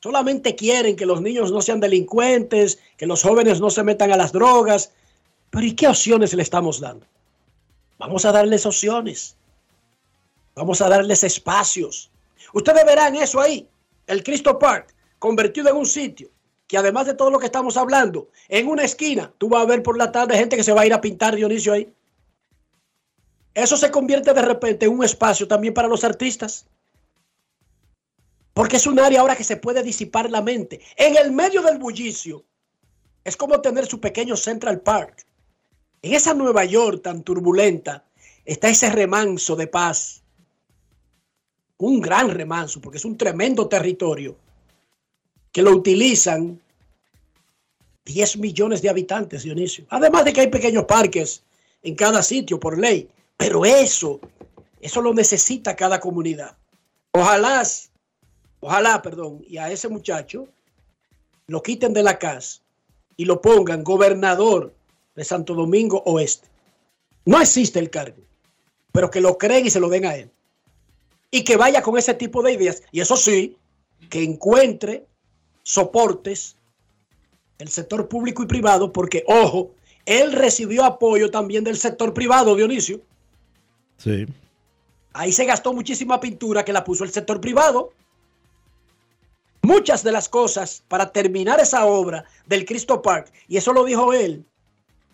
Solamente quieren que los niños no sean delincuentes, que los jóvenes no se metan a las drogas. Pero ¿y qué opciones le estamos dando? Vamos a darles opciones. Vamos a darles espacios. Ustedes verán eso ahí, el Cristo Park, convertido en un sitio que además de todo lo que estamos hablando, en una esquina, tú vas a ver por la tarde gente que se va a ir a pintar Dionisio ahí. Eso se convierte de repente en un espacio también para los artistas. Porque es un área ahora que se puede disipar la mente. En el medio del bullicio, es como tener su pequeño Central Park. En esa Nueva York tan turbulenta está ese remanso de paz. Un gran remanso, porque es un tremendo territorio que lo utilizan 10 millones de habitantes, Dionisio. Además de que hay pequeños parques en cada sitio por ley. Pero eso, eso lo necesita cada comunidad. Ojalá, ojalá, perdón, y a ese muchacho lo quiten de la casa y lo pongan gobernador de Santo Domingo Oeste. No existe el cargo, pero que lo creen y se lo den a él. Y que vaya con ese tipo de ideas. Y eso sí, que encuentre soportes el sector público y privado, porque, ojo, él recibió apoyo también del sector privado, Dionisio. Sí. Ahí se gastó muchísima pintura que la puso el sector privado. Muchas de las cosas para terminar esa obra del Cristo Park, y eso lo dijo él,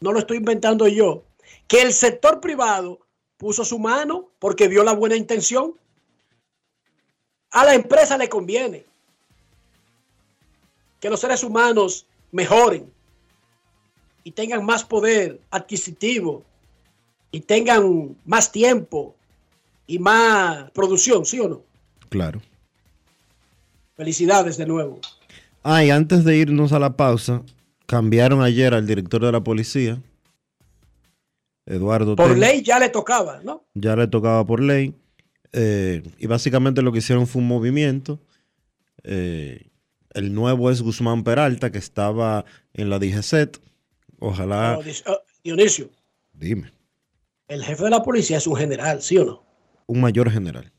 no lo estoy inventando yo, que el sector privado puso su mano porque vio la buena intención. A la empresa le conviene que los seres humanos mejoren y tengan más poder adquisitivo y tengan más tiempo y más producción, ¿sí o no? Claro. Felicidades de nuevo. Ah, y antes de irnos a la pausa, cambiaron ayer al director de la policía, Eduardo. Por ley ya le tocaba, ¿no? Ya le tocaba por ley. eh, y básicamente lo que hicieron fue un movimiento. eh, el nuevo es Guzmán Peralta, que estaba en la DGCET. Ojalá. Dis- oh, Dionisio, Dime. El jefe de la policía es un general, ¿sí o no? Un mayor general.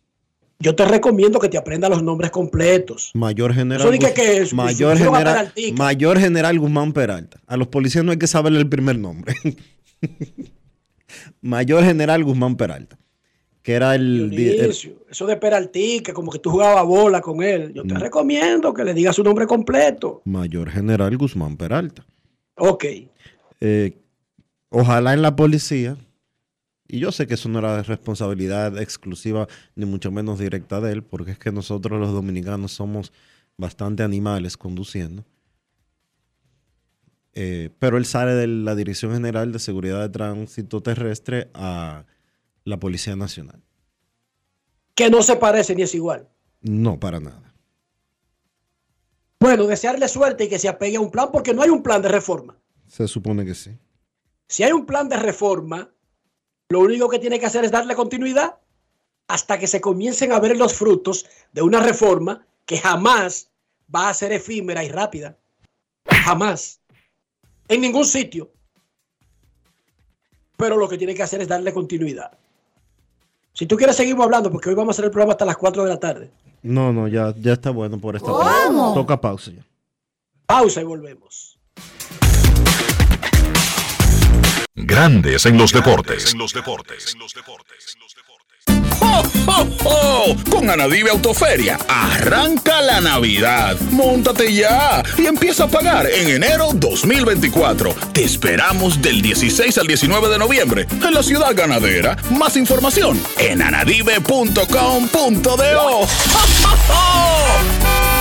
Yo te recomiendo que te aprendas los nombres completos. Mayor general. Eso que- que es- mayor, general mayor general Guzmán Peralta. A los policías no hay que saberle el primer nombre. mayor general Guzmán Peralta. Que era el. eso de Peraltica, como que tú jugabas bola con él. Yo te recomiendo que le digas su nombre completo. mayor general Guzmán Peralta. Ok. Eh, ojalá en la policía, y yo sé que eso no era responsabilidad exclusiva, ni mucho menos directa de él, porque es que nosotros los dominicanos somos bastante animales conduciendo. Eh, pero él sale de la Dirección General de Seguridad de Tránsito Terrestre a la Policía Nacional. Que no se parece ni es igual. No, para nada. Bueno, desearle suerte y que se apegue a un plan, porque no hay un plan de reforma. Se supone que sí. Si hay un plan de reforma, lo único que tiene que hacer es darle continuidad hasta que se comiencen a ver los frutos de una reforma que jamás va a ser efímera y rápida. Jamás. En ningún sitio. Pero lo que tiene que hacer es darle continuidad. Si tú quieres, seguimos hablando, porque hoy vamos a hacer el programa hasta las 4 de la tarde. No, no, ya, ya está bueno por esta ¿Cómo? tarde. Toca pausa ya. Pausa y volvemos. Grandes en los deportes. ¡Oh, oh, oh! Con Anadive Autoferia, arranca la Navidad. Móntate ya y empieza a pagar en enero 2024. Te esperamos del 16 al 19 de noviembre en la ciudad ganadera. Más información en anadive.com.do. ¡Oh, oh, oh!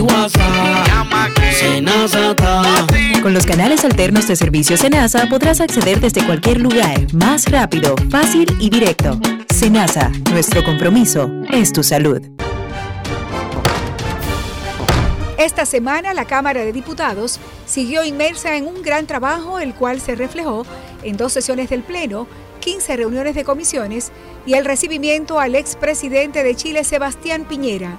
WhatsApp. Con los canales alternos de servicio Senasa podrás acceder desde cualquier lugar, más rápido, fácil y directo. Senasa, nuestro compromiso es tu salud. Esta semana la Cámara de Diputados siguió inmersa en un gran trabajo, el cual se reflejó en dos sesiones del Pleno, 15 reuniones de comisiones y el recibimiento al expresidente de Chile, Sebastián Piñera.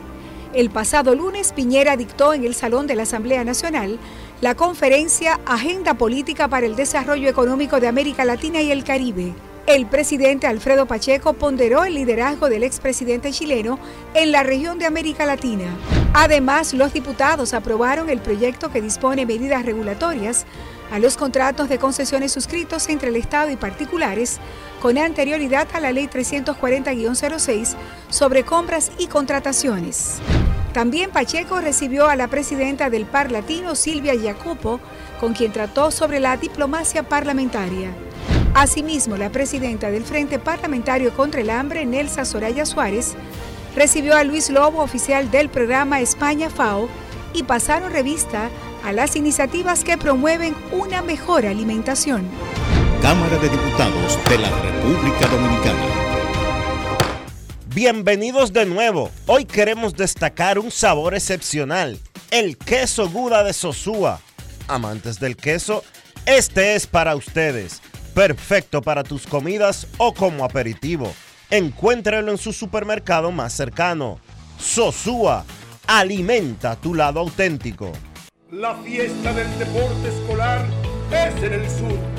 El pasado lunes, Piñera dictó en el Salón de la Asamblea Nacional la conferencia Agenda Política para el Desarrollo Económico de América Latina y el Caribe. El presidente Alfredo Pacheco ponderó el liderazgo del expresidente chileno en la región de América Latina. Además, los diputados aprobaron el proyecto que dispone medidas regulatorias a los contratos de concesiones suscritos entre el Estado y particulares con anterioridad a la Ley 340-06 sobre compras y contrataciones. También Pacheco recibió a la presidenta del Par Latino, Silvia Jacopo, con quien trató sobre la diplomacia parlamentaria. Asimismo, la presidenta del Frente Parlamentario contra el Hambre, Nelsa Soraya Suárez, recibió a Luis Lobo, oficial del programa España FAO, y pasaron revista a las iniciativas que promueven una mejor alimentación. Cámara de Diputados de la República Dominicana. Bienvenidos de nuevo. Hoy queremos destacar un sabor excepcional, el queso Guda de Sosúa. Amantes del queso, este es para ustedes. Perfecto para tus comidas o como aperitivo. Encuéntralo en su supermercado más cercano. Sosúa, alimenta tu lado auténtico. La fiesta del deporte escolar es en el sur.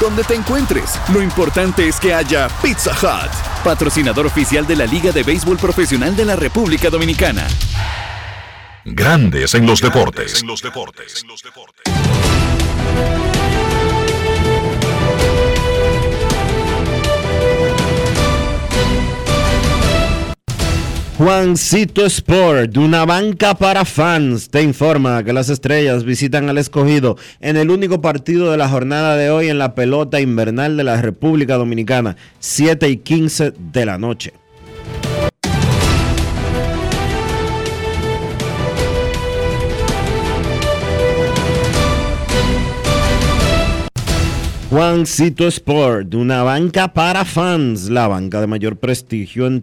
Donde te encuentres, lo importante es que haya Pizza Hut, patrocinador oficial de la Liga de Béisbol Profesional de la República Dominicana. Grandes en los deportes. En los deportes. Juancito Sport, una banca para fans, te informa que las estrellas visitan al escogido en el único partido de la jornada de hoy en la pelota invernal de la República Dominicana, 7 y 15 de la noche. Juancito Sport, una banca para fans, la banca de mayor prestigio en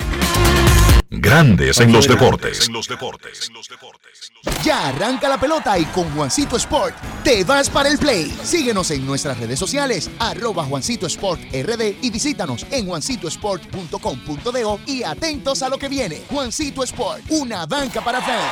Grandes en los deportes. Ya arranca la pelota y con Juancito Sport te vas para el play. Síguenos en nuestras redes sociales, arroba Juancito Sport RD y visítanos en juancitosport.com.de y atentos a lo que viene. Juancito Sport, una banca para fans.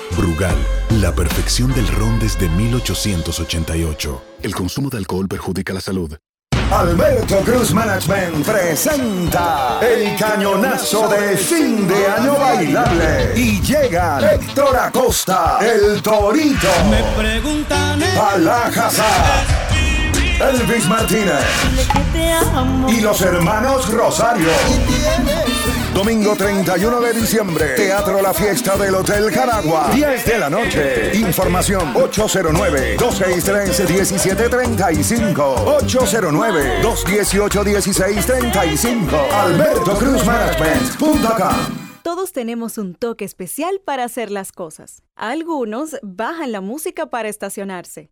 Brugal, la perfección del ron desde 1888. El consumo de alcohol perjudica la salud. Alberto Cruz Management presenta el cañonazo de fin de año bailable. Y llega Héctor Acosta, el Torito. Me preguntan. Alajazá. Elvis Martínez. Y los hermanos Rosario. Domingo 31 de diciembre, Teatro La Fiesta del Hotel Caragua, 10 de la noche. Información 809-263-1735. 809-218-1635. Alberto Cruz. Todos tenemos un toque especial para hacer las cosas. Algunos bajan la música para estacionarse.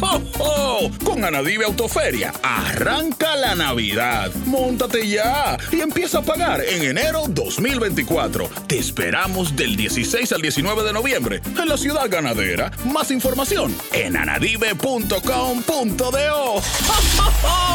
¡Ho! Con Anadive Autoferia, arranca la Navidad. Móntate ya y empieza a pagar en enero 2024. Te esperamos del 16 al 19 de noviembre en la ciudad ganadera. Más información en anadive.com.do. ¡Ho, ho, ho!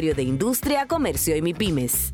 de Industria, Comercio y MIPIMES.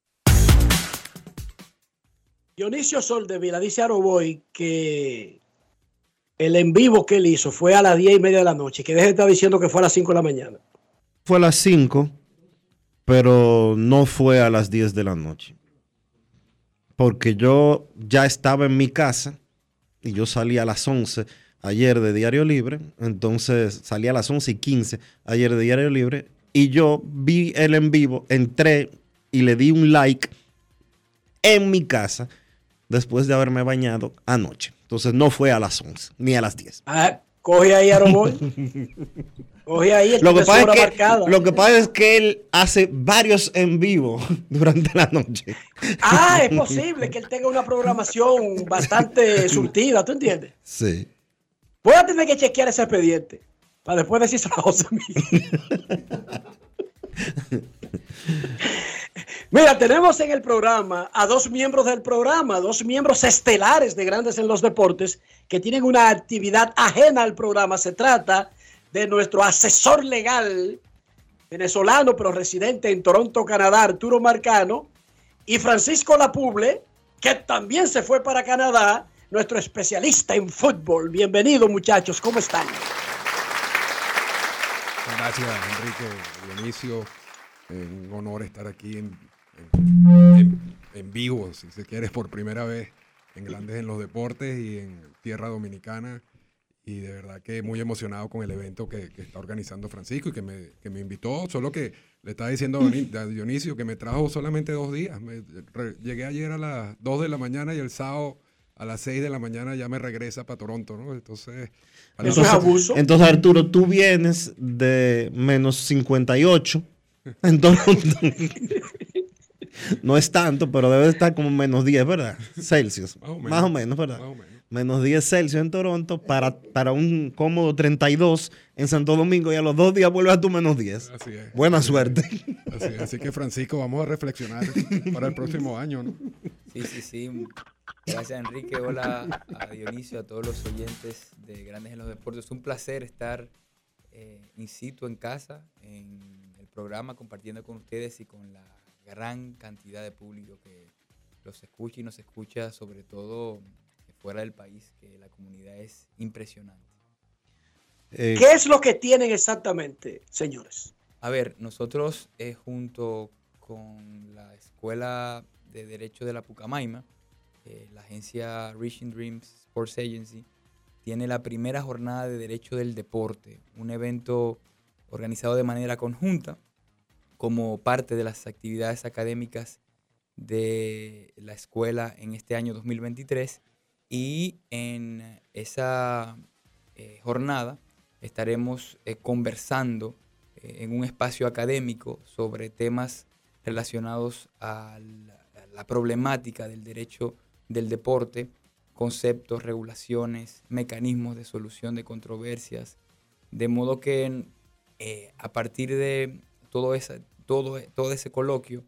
Dionisio Soldevila dice a Roboy que el en vivo que él hizo fue a las 10 y media de la noche, que deje de estar diciendo que fue a las 5 de la mañana. Fue a las 5, pero no fue a las 10 de la noche. Porque yo ya estaba en mi casa y yo salí a las 11 ayer de Diario Libre. Entonces salí a las 11 y 15 ayer de Diario Libre y yo vi el en vivo, entré y le di un like en mi casa después de haberme bañado anoche. Entonces no fue a las 11 ni a las 10. Ah, coge ahí a coge ahí el Lo que, pasa es que, marcada. lo que pasa es que él hace varios en vivo durante la noche. Ah, es posible que él tenga una programación bastante surtida, ¿tú entiendes? Sí. Voy a tener que chequear ese expediente para después decírselo a José Miguel. Mira, tenemos en el programa a dos miembros del programa, dos miembros estelares de Grandes en los Deportes que tienen una actividad ajena al programa. Se trata de nuestro asesor legal venezolano, pero residente en Toronto, Canadá, Arturo Marcano, y Francisco Lapuble, que también se fue para Canadá, nuestro especialista en fútbol. Bienvenido, muchachos, ¿cómo están? Gracias, Enrique Dionisio. Un honor estar aquí en, en- en- en vivo, si se quiere, por primera vez en Grandes en los Deportes y en Tierra Dominicana. Y de verdad que muy emocionado con el evento que, que está organizando Francisco y que me, que me invitó. Solo que le estaba diciendo a Dionisio que me trajo solamente dos días. Me- re- llegué ayer a las 2 de la mañana y el sábado a las 6 de la mañana ya me regresa para Toronto, ¿no? Entonces... Entonces, entonces, Arturo, tú vienes de menos 58 en Toronto. No es tanto, pero debe estar como menos 10, ¿verdad? Celsius. Más o menos. Más o menos, ¿verdad? Más o menos. Menos 10 Celsius en Toronto para, para un cómodo 32 en Santo Domingo y a los dos días vuelves a tu menos 10. Así es. Buena suerte. Así, así que Francisco, vamos a reflexionar para el próximo año, ¿no? Sí, sí, sí. Gracias Enrique, hola a Dionisio, a todos los oyentes de Grandes en los Deportes. Es un placer estar eh, in situ en casa, en programa, compartiendo con ustedes y con la gran cantidad de público que los escucha y nos escucha, sobre todo fuera del país, que la comunidad es impresionante. Eh, ¿Qué es lo que tienen exactamente, señores? A ver, nosotros eh, junto con la Escuela de Derecho de la Pucamaima, eh, la agencia Reaching Dreams Sports Agency, tiene la primera jornada de Derecho del Deporte, un evento organizado de manera conjunta como parte de las actividades académicas de la escuela en este año 2023 y en esa eh, jornada estaremos eh, conversando eh, en un espacio académico sobre temas relacionados a la, a la problemática del derecho del deporte, conceptos, regulaciones, mecanismos de solución de controversias, de modo que eh, a partir de todo, esa, todo, todo ese coloquio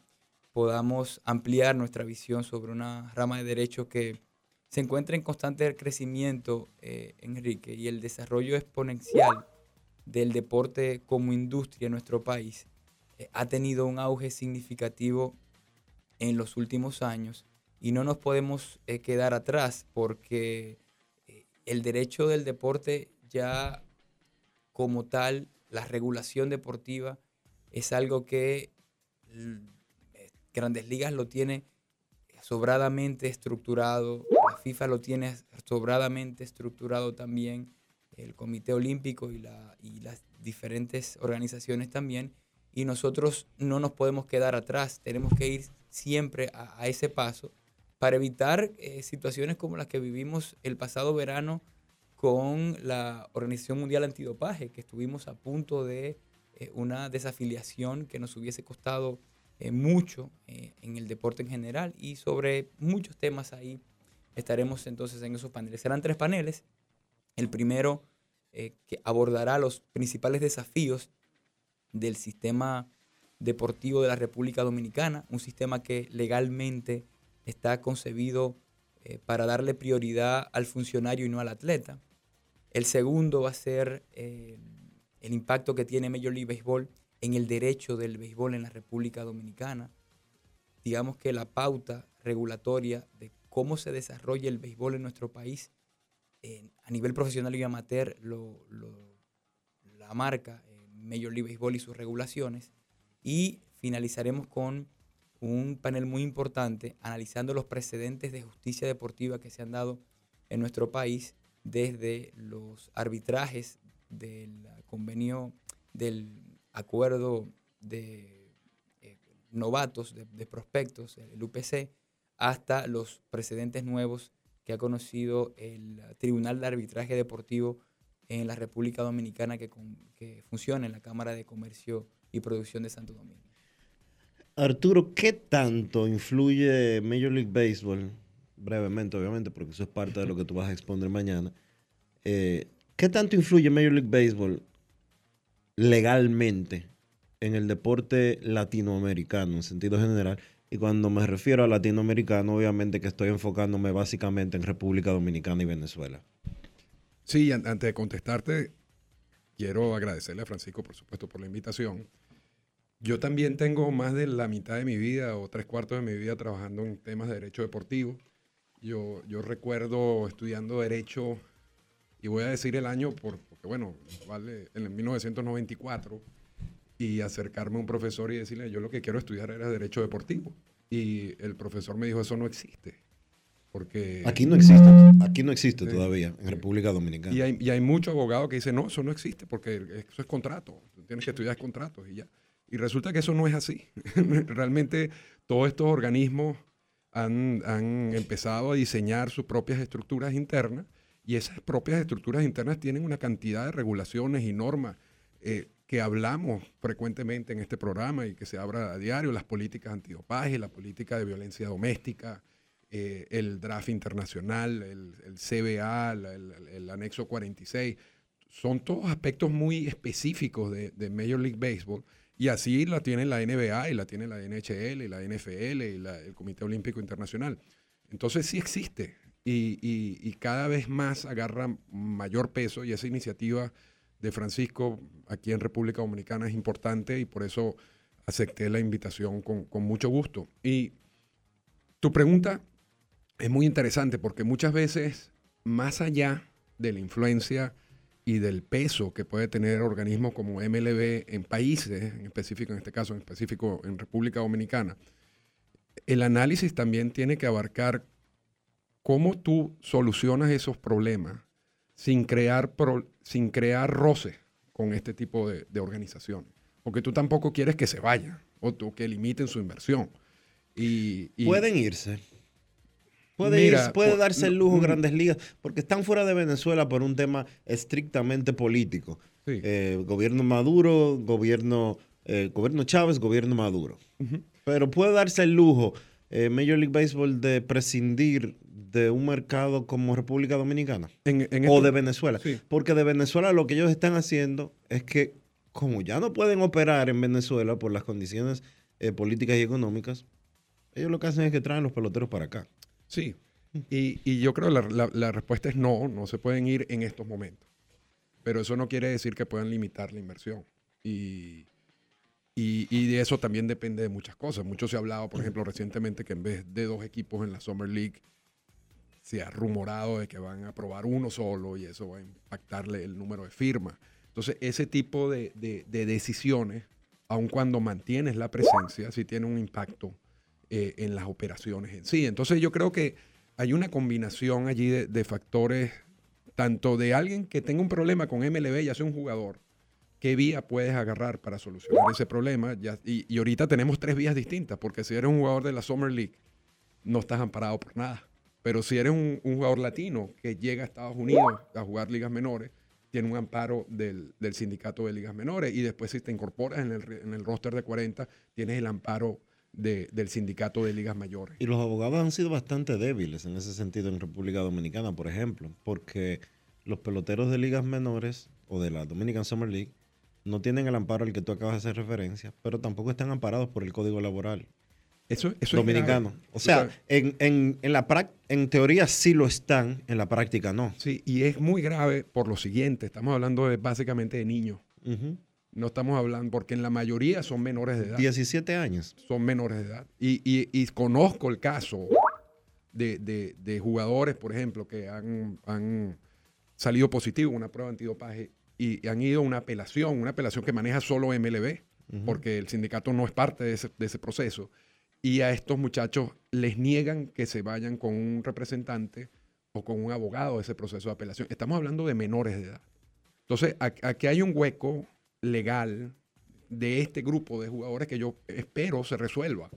podamos ampliar nuestra visión sobre una rama de derecho que se encuentra en constante crecimiento, eh, Enrique, y el desarrollo exponencial del deporte como industria en nuestro país eh, ha tenido un auge significativo en los últimos años y no nos podemos eh, quedar atrás porque el derecho del deporte ya como tal, la regulación deportiva es algo que l- eh, Grandes Ligas lo tiene sobradamente estructurado, la FIFA lo tiene sobradamente estructurado también, el Comité Olímpico y, la, y las diferentes organizaciones también, y nosotros no nos podemos quedar atrás, tenemos que ir siempre a, a ese paso para evitar eh, situaciones como las que vivimos el pasado verano con la Organización Mundial Antidopaje, que estuvimos a punto de eh, una desafiliación que nos hubiese costado eh, mucho en el deporte en general y sobre muchos temas ahí estaremos entonces en esos paneles. Serán tres paneles. El primero que abordará los principales desafíos del sistema deportivo de la República Dominicana, un sistema que legalmente está concebido eh, para darle prioridad al funcionario y no al atleta. El segundo va a ser eh, el impacto que tiene Major League Baseball en el derecho del béisbol en la República Dominicana. Digamos que la pauta regulatoria de cómo se desarrolla el béisbol en nuestro país a nivel profesional y amateur lo, la marca eh, Major League Baseball y sus regulaciones. Y finalizaremos con un panel muy importante analizando los precedentes de justicia deportiva que se han dado en nuestro país desde los arbitrajes del convenio del acuerdo de eh, novatos, de, prospectos, el UPC, hasta los precedentes nuevos que ha conocido el Tribunal de Arbitraje Deportivo en la República Dominicana que, que funciona en la Cámara de Comercio y Producción de Santo Domingo. Arturo, ¿qué tanto influye Major League Baseball? Brevemente, obviamente, porque eso es parte de lo que tú vas a exponer mañana. Eh, ¿Qué tanto influye Major League Baseball legalmente en el deporte latinoamericano en sentido general? Y cuando me refiero a latinoamericano, obviamente que estoy enfocándome básicamente en República Dominicana y Venezuela. Sí, antes de contestarte, quiero agradecerle a Francisco, por supuesto, por la invitación. Yo también tengo más de la mitad de mi vida o tres cuartos de mi vida trabajando en temas de derecho deportivo. Yo, yo recuerdo estudiando derecho, y voy a decir el año por, porque, bueno, vale, en 1994, y acercarme a un profesor y decirle, yo lo que quiero estudiar era derecho deportivo. Y el profesor me dijo, eso no existe. Porque, aquí no existe, aquí no existe todavía en República Dominicana. Y hay, y hay muchos abogados que dicen, no, eso no existe porque eso es contrato, tienes que estudiar contratos y ya. Y resulta que eso no es así. Realmente todos estos organismos han, empezado a diseñar sus propias estructuras internas y esas propias estructuras internas tienen una cantidad de regulaciones y normas eh, que hablamos frecuentemente en este programa y que se abra a diario, las políticas antidopaje, la política de violencia doméstica, eh, el draft internacional, el, CBA, el, anexo 46. Son todos aspectos muy específicos de, de Major League Baseball y así la tiene la NBA y la tiene la NHL y la NFL y el Comité Olímpico Internacional. Entonces sí existe y, cada vez más agarra mayor peso y esa iniciativa de Francisco aquí en República Dominicana es importante y por eso acepté la invitación con, con mucho gusto. Y tu pregunta es muy interesante porque muchas veces, más allá de la influencia y del peso que puede tener organismos como MLB en países, en específico, en este caso, en específico en República Dominicana, el análisis también tiene que abarcar cómo tú solucionas esos problemas sin crear, sin crear roce con este tipo de, organizaciones. Porque tú tampoco quieres que se vayan o que limiten su inversión. y, Pueden irse. Puede, darse el lujo grandes ligas, porque están fuera de Venezuela por un tema estrictamente político. Eh, gobierno Maduro, gobierno, eh, gobierno Chávez, gobierno Maduro. Pero puede darse el lujo eh, Major League Baseball de prescindir de un mercado como República Dominicana o de Venezuela. Porque de Venezuela lo que ellos están haciendo es que, como ya no pueden operar en Venezuela por las condiciones políticas y económicas, ellos lo que hacen es que traen los peloteros para acá. Sí, y, yo creo que la, respuesta es no, no se pueden ir en estos momentos. Pero eso no quiere decir que puedan limitar la inversión. Y, y, de eso también depende de muchas cosas. Mucho se ha hablado, por ejemplo, recientemente que en vez de dos equipos en la Summer League, se ha rumorado de que van a probar uno solo y eso va a impactarle el número de firmas. Entonces, ese tipo de, decisiones, aun cuando mantienes la presencia, sí tiene un impacto eh, en las operaciones en sí. Entonces yo creo que hay una combinación allí de, factores, tanto de alguien que tenga un problema con MLB, ya sea un jugador, qué vía puedes agarrar para solucionar ese problema. y, ahorita tenemos tres vías distintas, porque si eres un jugador de la Summer League no estás amparado por nada. Pero si eres un, un jugador latino que llega a Estados Unidos a jugar ligas menores, tiene un amparo del, del sindicato de ligas menores y después si te incorporas en el, en el roster de 40, tienes el amparo de- del sindicato de ligas mayores. Y los abogados han sido bastante débiles en ese sentido en República Dominicana, por ejemplo, porque los peloteros de ligas menores o de la Dominican Summer League no tienen el amparo al que tú acabas de hacer referencia, pero tampoco están amparados por el Código Laboral Eso, eso es dominicano. o sea, en, en- en la en teoría sí lo están, en la práctica no. Sí, y es muy grave por lo siguiente, estamos hablando de, básicamente de niños. Ujú. No estamos hablando, porque en la mayoría son menores de edad. 17 años. Son menores de edad. Y, y- y conozco el caso de, de- de jugadores, por ejemplo, que han, han salido positivos en una prueba antidopaje y han ido a una apelación, una apelación que maneja solo MLB, porque el sindicato no es parte de ese, de ese proceso. Y a estos muchachos les niegan que se vayan con un representante o con un abogado de ese proceso de apelación. Estamos hablando de menores de edad. Entonces, aquí hay un hueco legal de este grupo de jugadores que yo espero se resuelva.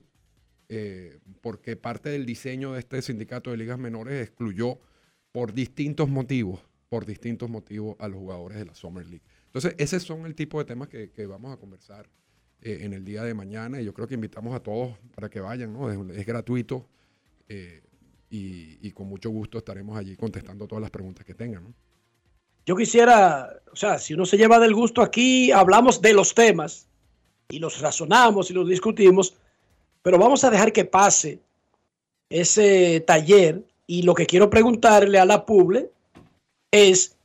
Eh, porque parte del diseño de este sindicato de ligas menores excluyó por distintos motivos, por distintos motivos a los jugadores de la Summer League. Entonces, esos son el tipo de temas que, vamos a conversar eh, en el día de mañana y yo creo que invitamos a todos para que vayan, ¿no? Es, es gratuito eh, y, y con mucho gusto estaremos allí contestando todas las preguntas que tengan, ¿no? Yo quisiera, o sea, si uno se lleva del gusto aquí, hablamos de los temas y los razonamos y los discutimos, pero vamos a dejar que pase ese taller y lo que quiero preguntarle a la Puble es,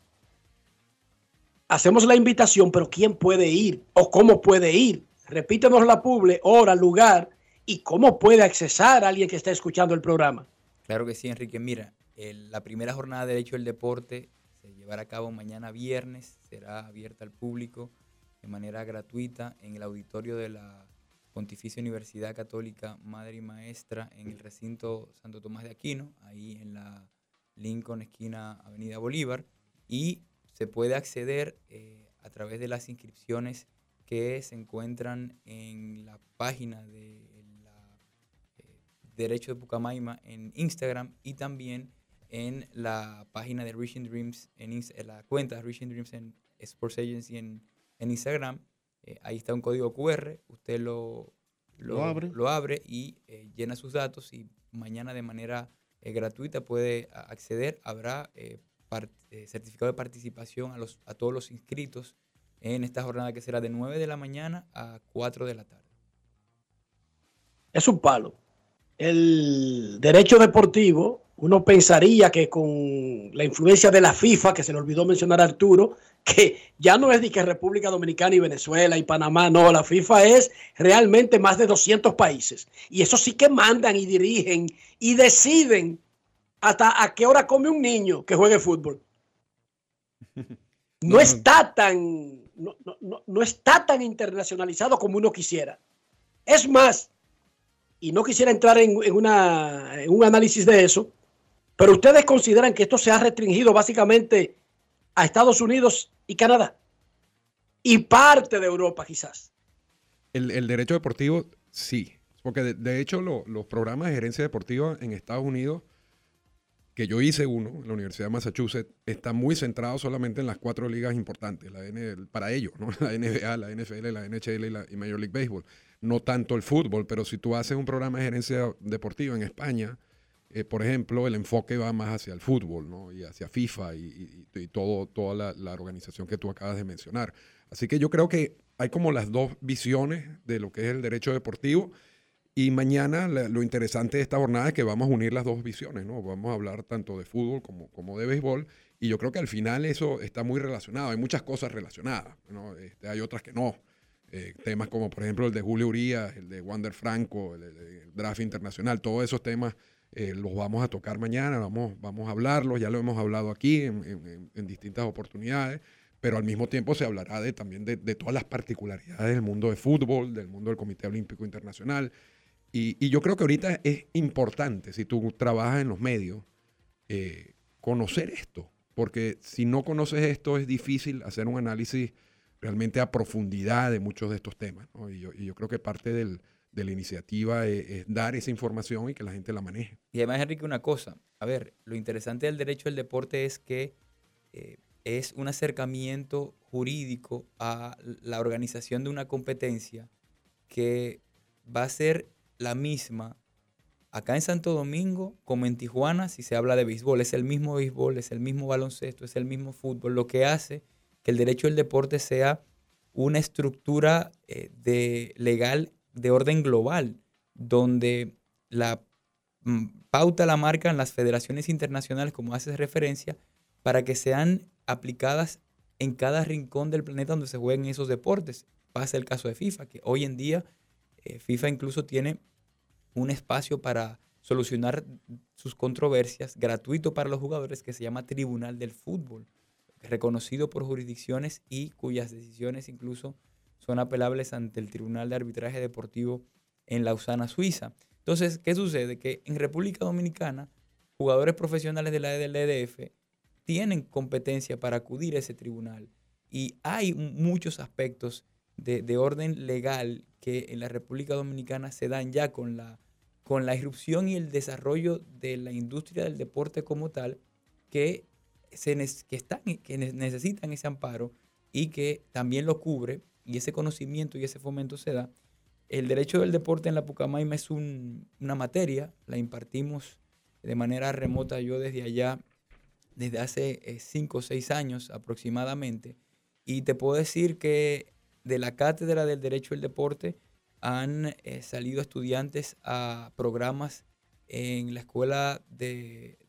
hacemos la invitación, pero ¿quién puede ir o cómo puede ir? Repítenos la Puble, hora, lugar y cómo puede accesar alguien que está escuchando el programa. Claro que sí, Enrique. Mira, el- la primera jornada de Derecho del Deporte se llevará a cabo mañana viernes, será abierta al público de manera gratuita en el auditorio de la Pontificia Universidad Católica Madre y Maestra en el recinto Santo Tomás de Aquino, ahí en la Lincoln esquina Avenida Bolívar, y se puede acceder eh, a través de las inscripciones que se encuentran en la página de Derecho de Pucamaima en Instagram y también en la página de Reaching Dreams, en, la cuenta de Reaching Dreams en Sports Agency en, en Instagram. Eh, ahí está un código QR, usted lo, Lo abre. lo abre y eh, llena sus datos y mañana de manera eh, gratuita puede a- acceder. Habrá eh, eh, certificado de participación a, los, a todos los inscritos en esta jornada que será de 9 de la mañana a 4 de la tarde. es un palo. El derecho deportivo, uno pensaría que con la influencia de la FIFA, que se le olvidó mencionar a Arturo, que ya no es ni que República Dominicana y Venezuela y Panamá, no, la FIFA es realmente más de 200 países. Y eso sí que mandan y dirigen y deciden hasta a qué hora come un niño que juegue fútbol. No está tan, no, no- no- no está tan internacionalizado como uno quisiera. Es más, y no quisiera entrar en, en una, en un análisis de eso, pero ustedes consideran que esto se ha restringido básicamente a Estados Unidos y Canadá y parte de Europa quizás. El, derecho deportivo, sí. Porque de, hecho lo- los programas de gerencia deportiva en Estados Unidos, que yo hice uno en la Universidad de Massachusetts, están muy centrados solamente en las cuatro ligas importantes, la N- para ellos, ¿no? la NBA, la NFL, la NHL y la y Major League Baseball. No tanto el fútbol, pero si tú haces un programa de gerencia deportiva en España, eh, por ejemplo, el enfoque va más hacia el fútbol, ¿no? Y hacia FIFA y, y- y todo, toda la, la organización que tú acabas de mencionar. Así que yo creo que hay como las dos visiones de lo que es el derecho deportivo. Y mañana la- lo interesante de esta jornada es que vamos a unir las dos visiones, ¿no? Vamos a hablar tanto de fútbol como, como de béisbol. Y yo creo que al final eso está muy relacionado. Hay muchas cosas relacionadas, ¿no? Este, hay otras que no. Eh, temas como, por ejemplo, el de Julio Urias, el de Wander Franco, el, de- el draft internacional, todos esos temas eh, los vamos a tocar mañana, vamos, vamos a hablarlos, ya lo hemos hablado aquí en, en- en- distintas oportunidades, pero al mismo tiempo se hablará de, también de, de todas las particularidades del mundo de fútbol, del mundo del Comité Olímpico Internacional. Y, y yo creo que ahorita es importante, si tú trabajas en los medios, eh, conocer esto, porque si no conoces esto es difícil hacer un análisis realmente a profundidad de muchos de estos temas. ¿no? Y, yo, y yo creo que parte del, de la iniciativa es, es dar esa información y que la gente la maneje. Y además, Enrique, una cosa. A ver, lo interesante del derecho al deporte es que eh, es un acercamiento jurídico a la organización de una competencia que va a ser la misma acá en Santo Domingo como en Tijuana si se habla de béisbol. Es el mismo béisbol, es el mismo baloncesto, es el mismo fútbol, lo que hace que el derecho al deporte sea una estructura eh, de legal de orden global, donde la mm, pauta la marcan las federaciones internacionales, como haces referencia, para que sean aplicadas en cada rincón del planeta donde se jueguen esos deportes. Pasa el caso de FIFA, que hoy en día eh, FIFA incluso tiene un espacio para solucionar sus controversias gratuito para los jugadores que se llama Tribunal del Fútbol, reconocido por jurisdicciones y cuyas decisiones incluso son apelables ante el Tribunal de Arbitraje Deportivo en Lausana, Suiza. Entonces, ¿qué sucede? Que en República Dominicana, jugadores profesionales de la EDF tienen competencia para acudir a ese tribunal y hay muchos aspectos de, de orden legal que en la República Dominicana se dan ya con la, con la irrupción y el desarrollo de la industria del deporte como tal, que, se, que, están, que necesitan ese amparo y que también lo cubre, y ese conocimiento y ese fomento se da. El derecho del deporte en la Pucamaima es una materia, la impartimos de manera remota yo desde allá, desde hace eh, cinco o seis años aproximadamente, y te puedo decir que de la Cátedra del Derecho del Deporte han eh, salido estudiantes a programas en la Escuela de,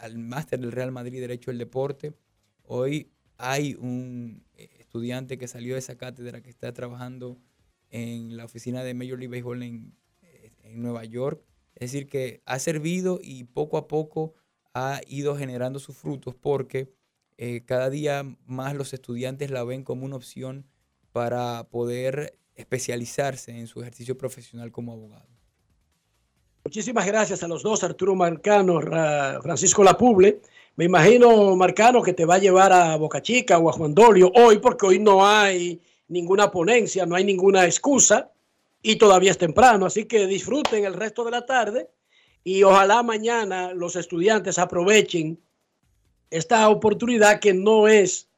al Máster del Real Madrid Derecho del Deporte. Hoy hay un eh, estudiante que salió de esa cátedra que está trabajando en la oficina de Major League Baseball en, eh, en Nueva York. Es decir, que ha servido y poco a poco ha ido generando sus frutos porque cada día más los estudiantes la ven como una opción para poder especializarse en su ejercicio profesional como abogado. Muchísimas gracias a los dos, Arturo Marcano, Francisco Lapuble. Me imagino, Marcano, que te va a llevar a Boca Chica o a Juan Dolio hoy, porque hoy no hay ninguna ponencia, no hay ninguna excusa y todavía es temprano. Así que disfruten el resto de la tarde y ojalá mañana los estudiantes aprovechen esta oportunidad que no es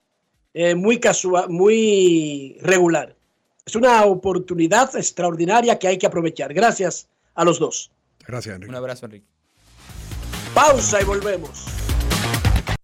eh, muy casual, muy regular. Es una oportunidad extraordinaria que hay que aprovechar. Gracias a los dos. Gracias, Enrique. Un abrazo, Enrique. Pausa y volvemos.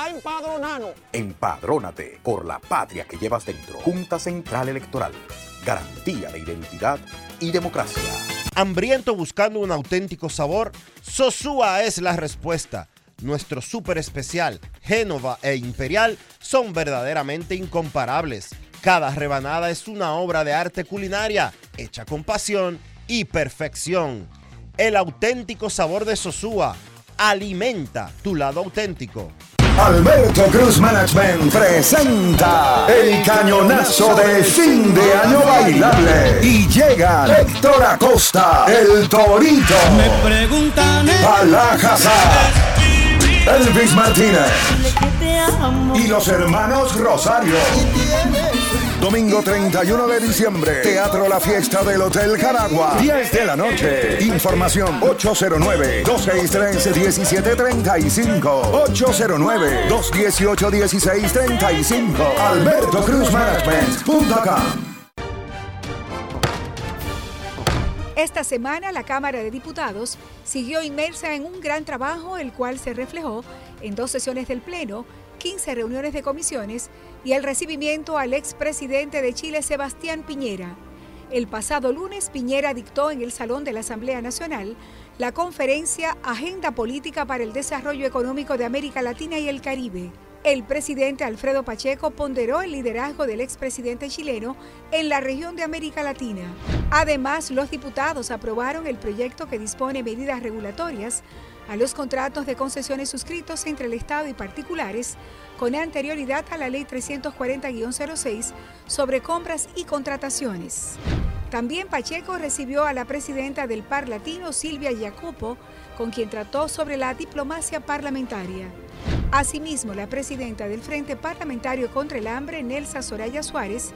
a empadronarnos. Empadrónate por la patria que llevas dentro. Junta Central Electoral. Garantía de identidad y democracia. Hambriento buscando un auténtico sabor, Sosúa es la respuesta. Nuestro súper especial, Génova e Imperial, son verdaderamente incomparables. Cada rebanada es una obra de arte culinaria, hecha con pasión y perfección. El auténtico sabor de Sosúa alimenta tu lado auténtico. Alberto Cruz Management presenta el cañonazo de fin de año bailable. Y llega Héctor Acosta, el Torito. Me preguntan Alajazá, Elvis Martínez y los hermanos Rosario. Domingo 31 de diciembre. Teatro La Fiesta del Hotel Jaragua. 10 de la noche. Información 809-263-1735. 809-218-1635. Alberto Cruz. Esta semana la Cámara de Diputados siguió inmersa en un gran trabajo, el cual se reflejó en dos sesiones del Pleno, 15 reuniones de comisiones y el recibimiento al expresidente de Chile, Sebastián Piñera. El pasado lunes, Piñera dictó en el Salón de la Asamblea Nacional la conferencia Agenda Política para el Desarrollo Económico de América Latina y el Caribe. El presidente Alfredo Pacheco ponderó el liderazgo del expresidente chileno en la región de América Latina. Además, los diputados aprobaron el proyecto que dispone medidas regulatorias a los contratos de concesiones suscritos entre el Estado y particulares con anterioridad a la Ley 340-06 sobre compras y contrataciones. También Pacheco recibió a la presidenta del Par Latino, Silvia Jacopo, con quien trató sobre la diplomacia parlamentaria. Asimismo, la presidenta del Frente Parlamentario contra el Hambre, Nelsa Soraya Suárez,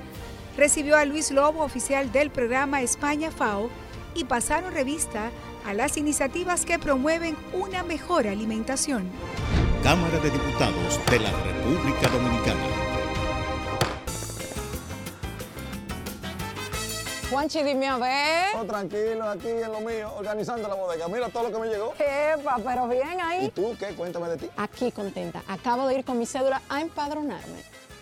recibió a Luis Lobo, oficial del programa España FAO, y pasaron revista a las iniciativas que promueven una mejor alimentación. Cámara de Diputados de la República Dominicana. Juanchi, dime a ver. Oh, tranquilo, aquí en lo mío, organizando la bodega. Mira todo lo que me llegó. Epa, pero bien ahí. ¿Y tú qué? Cuéntame de ti. Aquí contenta. Acabo de ir con mi cédula a empadronarme.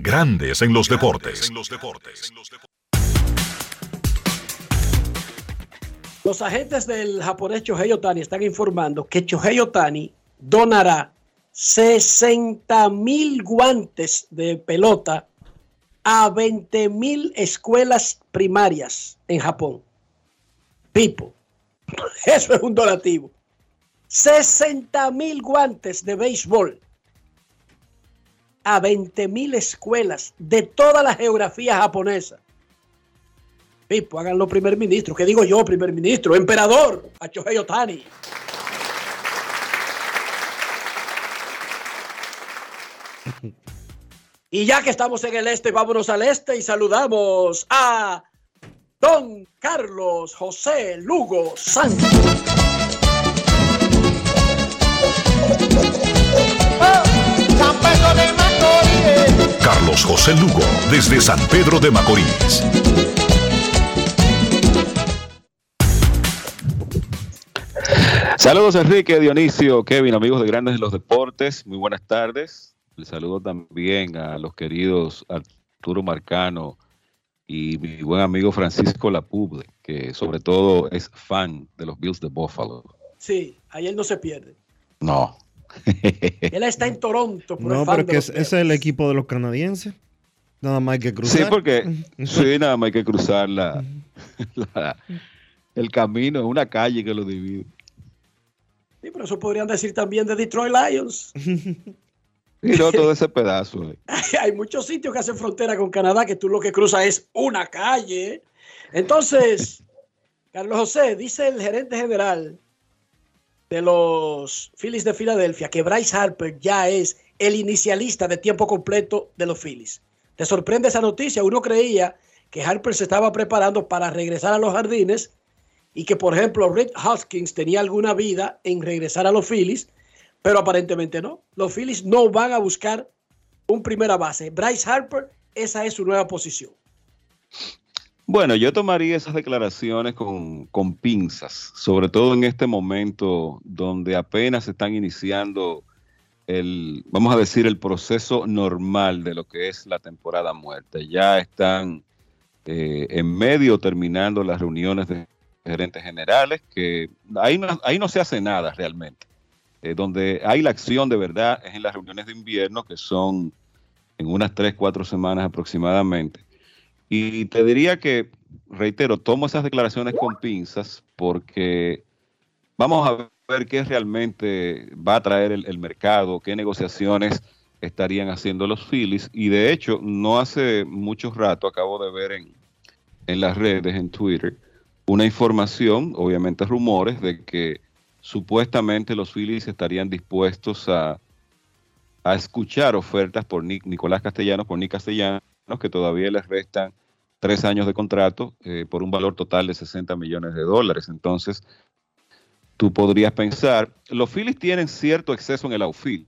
Grandes en los deportes. Los agentes del japonés Chohei Otani están informando que Chohei Otani donará 60 mil guantes de pelota a 20 mil escuelas primarias en Japón. Pipo, eso es un donativo. 60 mil guantes de béisbol a 20 mil escuelas de toda la geografía japonesa. Pipo, háganlo primer ministro. ¿Qué digo yo, primer ministro? Emperador, a Chohei Otani. Y ya que estamos en el este, vámonos al este y saludamos a Don Carlos José Lugo Santos. Carlos José Lugo, desde San Pedro de Macorís. Saludos Enrique, Dionisio, Kevin, amigos de Grandes de los Deportes, muy buenas tardes. Les saludo también a los queridos Arturo Marcano y mi buen amigo Francisco Lapuble, que sobre todo es fan de los Bills de Buffalo. Sí, ahí él no se pierde. No. Él está en Toronto. Por No, el fan pero de que los es, ese es el equipo de los canadienses. Nada más hay que cruzar. Sí, porque sí, nada más hay que cruzar la, la- el camino, una calle que lo divide. Sí, pero eso podrían decir también de Detroit Lions. Y no todo ese pedazo. eh. Hay muchos sitios que hacen frontera con Canadá que tú lo que cruzas es una calle. Entonces, Carlos José, dice el gerente general de los Phillies de Filadelfia que Bryce Harper ya es el inicialista de tiempo completo de los Phillies. ¿Te sorprende esa noticia? Uno creía que Harper se estaba preparando para regresar a los jardines y que, por ejemplo, Rick Hoskins tenía alguna vida en regresar a los Phillies, pero aparentemente no. Los Phillies no van a buscar un primera base. Bryce Harper, esa es su nueva posición. Bueno, yo tomaría esas declaraciones con, con pinzas, sobre todo en este momento donde apenas están iniciando el, vamos a decir, el proceso normal de lo que es la temporada muerta. Ya están eh, en medio terminando las reuniones de gerentes generales, que ahí no, ahí no se hace nada realmente. Eh, donde hay la acción de verdad es en las reuniones de invierno, que son en unas tres, cuatro semanas aproximadamente. Y te diría que reitero, tomo esas declaraciones con pinzas porque vamos a ver qué realmente va a traer el, mercado, qué negociaciones estarían haciendo los Phillies. Y de hecho, no hace mucho rato acabo de ver en, en las redes, en Twitter, una información, obviamente rumores, de que supuestamente los Phillies estarían dispuestos a, a escuchar ofertas por Nicolás Castellanos, por Nick Castellanos, que todavía les restan tres años de contrato eh, por un valor total de 60 millones de dólares. Entonces, tú podrías pensar, los Phillies tienen cierto exceso en el outfield.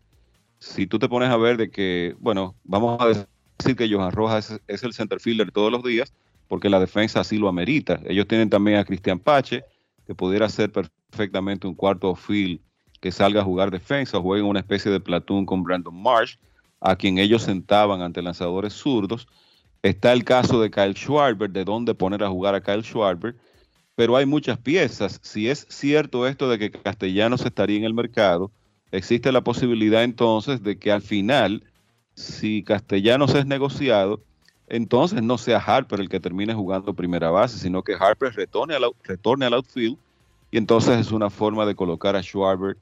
Si tú te pones a ver de que, bueno, vamos a decir que Johan Rojas es, el center fielder todos los días, porque la defensa así lo amerita. Ellos tienen también a Cristian Pache, que pudiera ser perfectamente un cuarto field que salga a jugar defensa, juegue en una especie de platoon con Brandon Marsh, a quien ellos sentaban ante lanzadores zurdos. Está el caso de Kyle Schwarber, de dónde poner a jugar a Kyle Schwarber, pero hay muchas piezas. Si es cierto esto de que Castellanos estaría en el mercado, existe la posibilidad entonces de que al final, si Castellanos es negociado, entonces no sea Harper el que termine jugando primera base, sino que Harper retorne al, retorne al outfield y entonces es una forma de colocar a Schwarber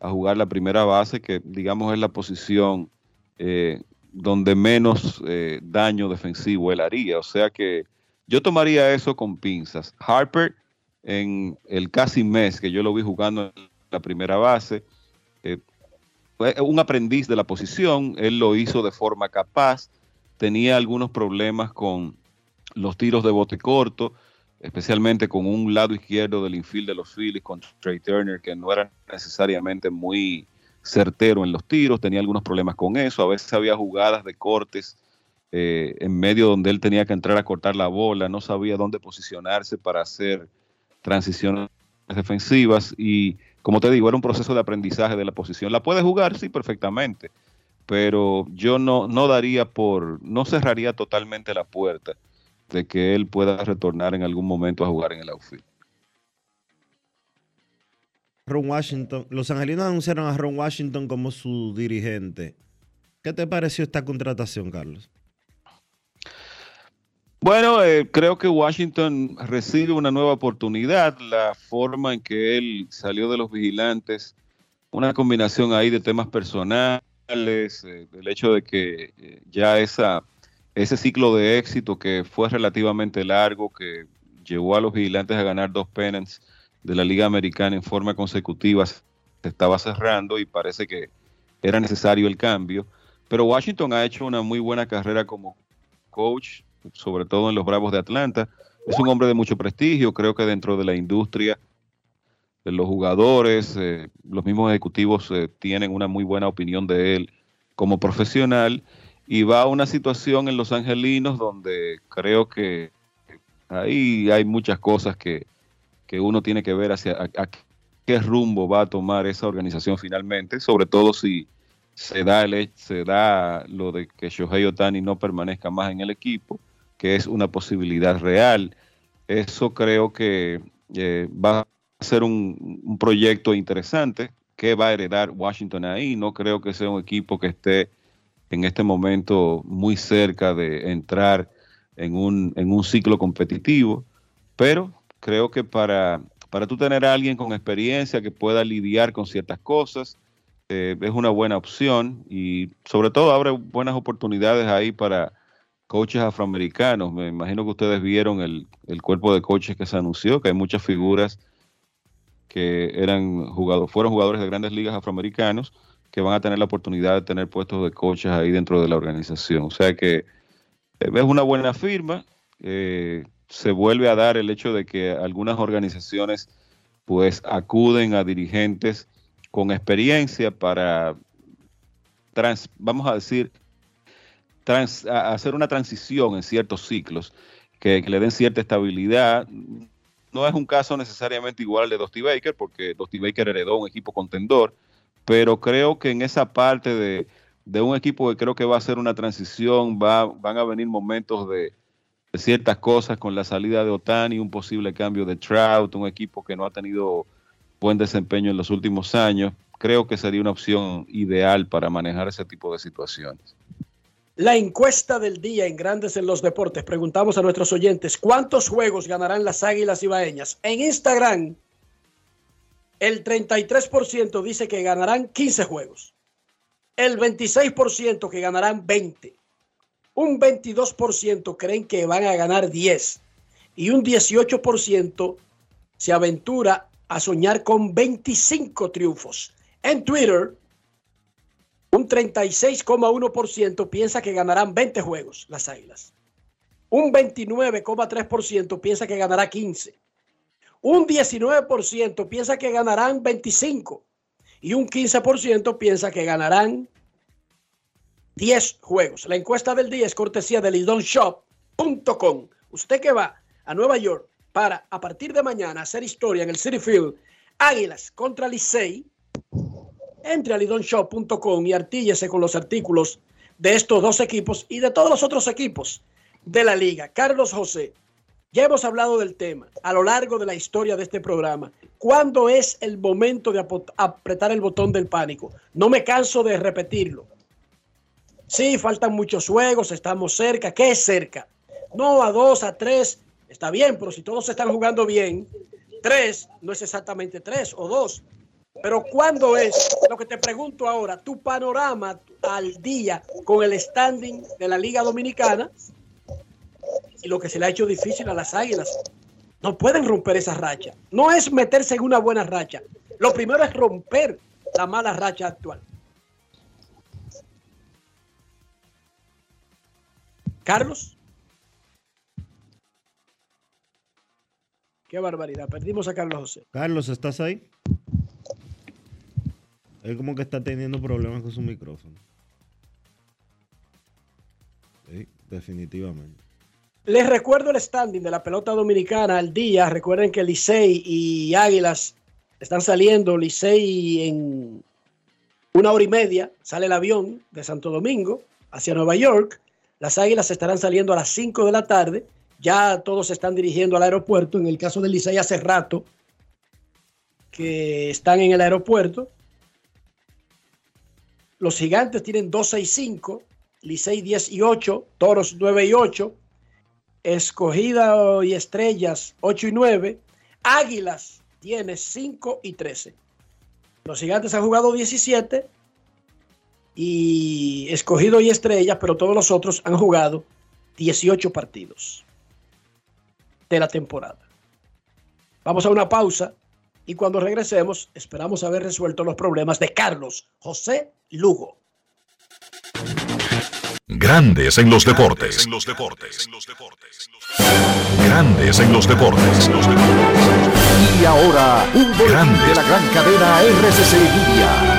a jugar la primera base, que digamos es la posición eh, donde menos eh, daño defensivo él haría. O sea que yo tomaría eso con pinzas. Harper, en el casi mes que yo lo vi jugando en la primera base, eh, fue un aprendiz de la posición, él lo hizo de forma capaz, tenía algunos problemas con los tiros de bote corto, especialmente con un lado izquierdo del infield de los Phillies, con Trey Turner, que no era necesariamente muy certero en los tiros, tenía algunos problemas con eso, a veces había jugadas de cortes eh, en medio donde él tenía que entrar a cortar la bola, no sabía dónde posicionarse para hacer transiciones defensivas y como te digo, era un proceso de aprendizaje de la posición. La puede jugar, sí, perfectamente, pero yo no, no daría por, no cerraría totalmente la puerta de que él pueda retornar en algún momento a jugar en el outfield. Ron Washington, los angelinos anunciaron a Ron Washington como su dirigente. ¿Qué te pareció esta contratación, Carlos? Bueno, eh, creo que Washington recibe una nueva oportunidad. La forma en que él salió de los vigilantes, una combinación ahí de temas personales eh, el hecho de que eh, ya esa, ese ciclo de éxito que fue relativamente largo, que llevó a los vigilantes a ganar dos pennants de la Liga Americana en forma consecutiva, se estaba cerrando y parece que era necesario el cambio. Pero Washington ha hecho una muy buena carrera como coach, sobre todo en los Bravos de Atlanta. Es un hombre de mucho prestigio, creo que dentro de la industria los jugadores, eh, los mismos ejecutivos eh, tienen una muy buena opinión de él como profesional y va a una situación en Los Angelinos donde creo que ahí hay muchas cosas que, uno tiene que ver hacia a, qué rumbo va a tomar esa organización finalmente, sobre todo si se da, el, se da lo de que Shohei Otani no permanezca más en el equipo, que es una posibilidad real. Eso creo que eh, va ser un, proyecto interesante que va a heredar Washington ahí. No creo que sea un equipo que esté en este momento muy cerca de entrar en un, en un ciclo competitivo, pero creo que para, para tú tener a alguien con experiencia que pueda lidiar con ciertas cosas, eh, es una buena opción y sobre todo abre buenas oportunidades ahí para coaches afroamericanos. Me imagino que ustedes vieron el, el cuerpo de coaches que se anunció, que hay muchas figuras que eran jugadores, fueron jugadores de grandes ligas afroamericanos que van a tener la oportunidad de tener puestos de coaches ahí dentro de la organización. O sea que eh, es una buena firma. Eh, se vuelve a dar el hecho de que algunas organizaciones pues acuden a dirigentes con experiencia para, trans, vamos a decir, trans, hacer una transición en ciertos ciclos que, le den cierta estabilidad. No es un caso necesariamente igual al de Dusty Baker, porque Dusty Baker heredó un equipo contendor, pero creo que en esa parte de, un equipo que creo que va a ser una transición, va, van a venir momentos de, ciertas cosas con la salida de Otani, un posible cambio de Trout, un equipo que no ha tenido buen desempeño en los últimos años. Creo que sería una opción ideal para manejar ese tipo de situaciones. La encuesta del día en Grandes en los Deportes. Preguntamos a nuestros oyentes cuántos juegos ganarán las Águilas Ibaeñas. En Instagram, el 33% dice que ganarán 15 juegos. El 26% que ganarán 20. Un 22% creen que van a ganar 10. Y un 18% se aventura a soñar con 25 triunfos. En Twitter, un 36,1% piensa que ganarán 20 juegos las Águilas. Un 29,3% piensa que ganará 15. Un 19% piensa que ganarán 25. Y un 15% piensa que ganarán 10 juegos. La encuesta del día es cortesía de lidonshop.com. Usted que va a Nueva York para a partir de mañana hacer historia en el City Field, Águilas contra Licey entre a lidonshop.com y artíllese con los artículos de estos dos equipos y de todos los otros equipos de la liga. Carlos José, ya hemos hablado del tema a lo largo de la historia de este programa. ¿Cuándo es el momento de apretar el botón del pánico? No me canso de repetirlo. Sí, faltan muchos juegos, estamos cerca. ¿Qué es cerca? No a dos, a tres, está bien, pero si todos están jugando bien, tres no es exactamente tres o dos, pero ¿cuándo es? Lo que te pregunto ahora, tu panorama al día con el standing de la Liga Dominicana y lo que se le ha hecho difícil a las Águilas. No pueden romper esa racha. No es meterse en una buena racha. Lo primero es romper la mala racha actual. Carlos. Qué barbaridad. Perdimos a Carlos José. Carlos, ¿estás ahí? Él como que está teniendo problemas con su micrófono. Sí, definitivamente. Les recuerdo el standing de la pelota dominicana al día. Recuerden que Licey y Águilas están saliendo. Licey en una hora y media sale el avión de Santo Domingo hacia Nueva York. Las Águilas estarán saliendo a las 5 de la tarde. Ya todos se están dirigiendo al aeropuerto. En el caso de Licey hace rato que están en el aeropuerto. Los gigantes tienen 12 y 5, Licey 10 y 8, Toros 9 y 8, Escogida y Estrellas 8 y 9, Águilas tiene 5 y 13. Los gigantes han jugado 17 y Escogido y Estrellas, pero todos los otros han jugado 18 partidos de la temporada. Vamos a una pausa y cuando regresemos esperamos haber resuelto los problemas de Carlos José Lugo. Grandes en los deportes. En los deportes. Grandes en los deportes. Y ahora, un boletín de la gran cadena RCC Media.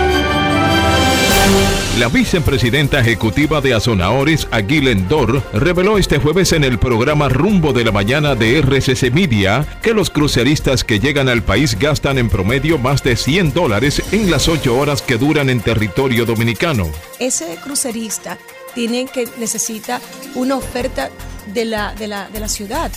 La vicepresidenta ejecutiva de Azonaores, Aguil Endor, reveló este jueves en el programa Rumbo de la Mañana de RCC Media que los cruceristas que llegan al país gastan en promedio más de 100 dólares en las 8 horas que duran en territorio dominicano. Ese crucerista tiene que necesita una oferta de la, de la, de la ciudad.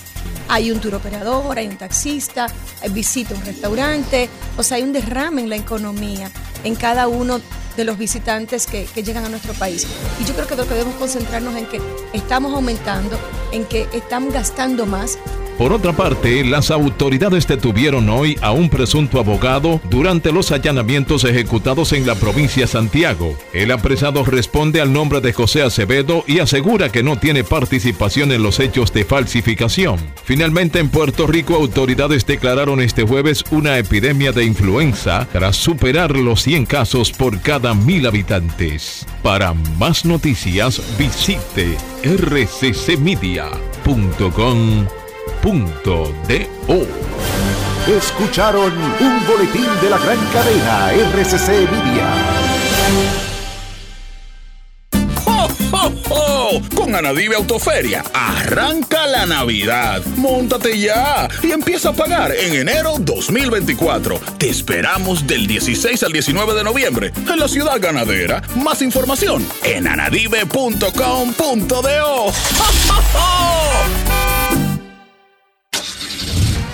Hay un tour operador, hay un taxista, visita un restaurante, o sea, hay un derrame en la economía en cada uno de los visitantes que, que, llegan a nuestro país. Y yo creo que lo que debemos concentrarnos en que estamos aumentando, en que estamos gastando más. Por otra parte, las autoridades detuvieron hoy a un presunto abogado durante los allanamientos ejecutados en la provincia de Santiago. El apresado responde al nombre de José Acevedo y asegura que no tiene participación en los hechos de falsificación. Finalmente, en Puerto Rico, autoridades declararon este jueves una epidemia de influenza tras superar los 100 casos por cada mil habitantes. Para más noticias, visite rccmedia.com Escucharon un boletín de la gran cadena RCC Media. Con Anadive Autoferia, arranca la Navidad. Móntate ya y empieza a pagar en enero 2024. Te esperamos del 16 al 19 de noviembre en la ciudad ganadera. Más información en anadive.com.do.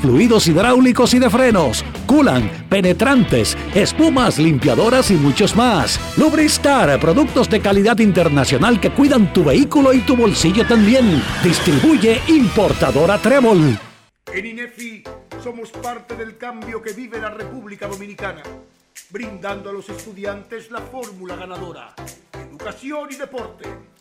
fluidos hidráulicos y de frenos, culan, penetrantes, espumas, limpiadoras y muchos más. Lubristar, productos de calidad internacional que cuidan tu vehículo y tu bolsillo también. Distribuye importadora Trébol. En INEFI somos parte del cambio que vive la República Dominicana, brindando a los estudiantes la fórmula ganadora. Educación y deporte,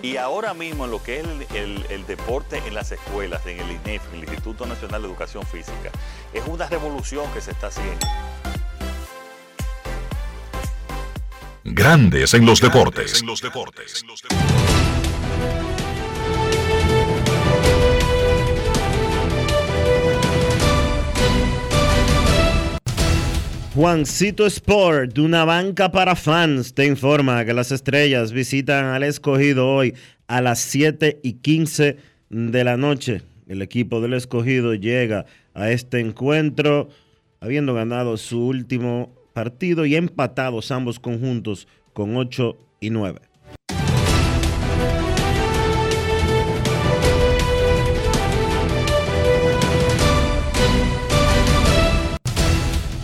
Y ahora mismo en lo que es el, el, deporte en las escuelas, en el INEF, el Instituto Nacional de Educación Física, es una revolución que se está haciendo. Grandes en los deportes. Juancito Sport, de una banca para fans, te informa que las estrellas visitan al escogido hoy a las 7 y 15 de la noche. El equipo del escogido llega a este encuentro habiendo ganado su último partido y empatados ambos conjuntos con 8 y 9.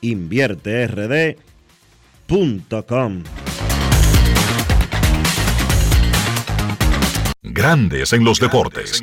InvierteRD.com Grandes en los deportes.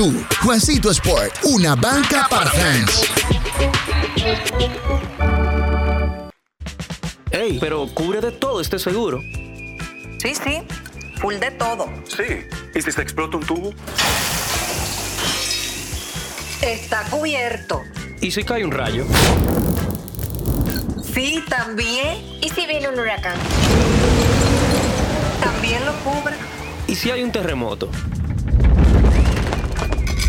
Juancito Sport, una banca para fans. Ey, pero cubre de todo este seguro. Sí, sí, full de todo. Sí, ¿y si se explota un tubo? Está cubierto. ¿Y si cae un rayo? Sí, también. ¿Y si viene un huracán? También lo cubre. ¿Y si hay un terremoto?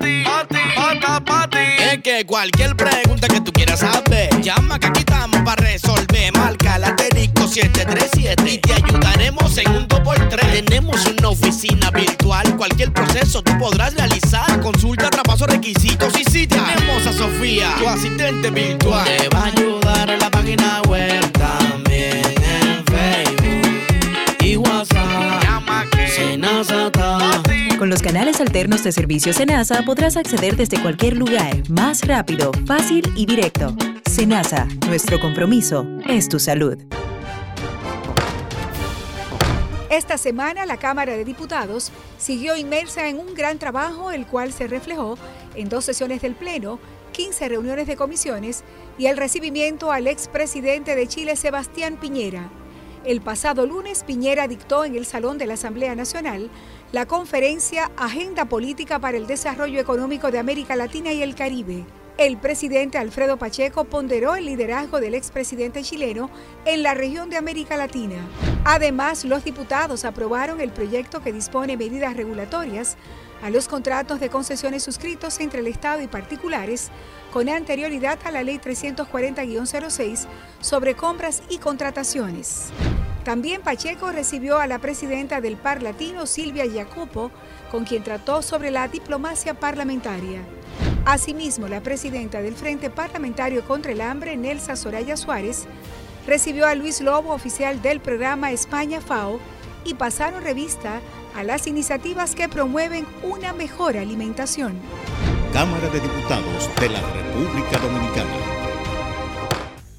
Pati, pati, pati, Es que cualquier pregunta que tú quieras saber, llama que aquí estamos para resolver. Marca la 737 y te ayudaremos en un 2x3. Tenemos una oficina virtual, cualquier proceso tú podrás realizar. Consulta, traspaso, requisitos y si tenemos a Sofía, tu asistente virtual. Canales alternos de servicio Senasa podrás acceder desde cualquier lugar, más rápido, fácil y directo. Senasa, nuestro compromiso es tu salud. Esta semana la Cámara de Diputados siguió inmersa en un gran trabajo, el cual se reflejó en dos sesiones del Pleno, 15 reuniones de comisiones y el recibimiento al expresidente de Chile, Sebastián Piñera. El pasado lunes, Piñera dictó en el Salón de la Asamblea Nacional la conferencia Agenda Política para el Desarrollo Económico de América Latina y el Caribe. El presidente Alfredo Pacheco ponderó el liderazgo del expresidente chileno en la región de América Latina. Además, los diputados aprobaron el proyecto que dispone medidas regulatorias a los contratos de concesiones suscritos entre el Estado y particulares con anterioridad a la Ley 340-06 sobre compras y contrataciones. También Pacheco recibió a la presidenta del Par Latino, Silvia Jacopo, con quien trató sobre la diplomacia parlamentaria. Asimismo, la presidenta del Frente Parlamentario contra el Hambre, Nelsa Soraya Suárez, recibió a Luis Lobo, oficial del programa España FAO, y pasaron revista a las iniciativas que promueven una mejor alimentación. Cámara de Diputados de la República Dominicana.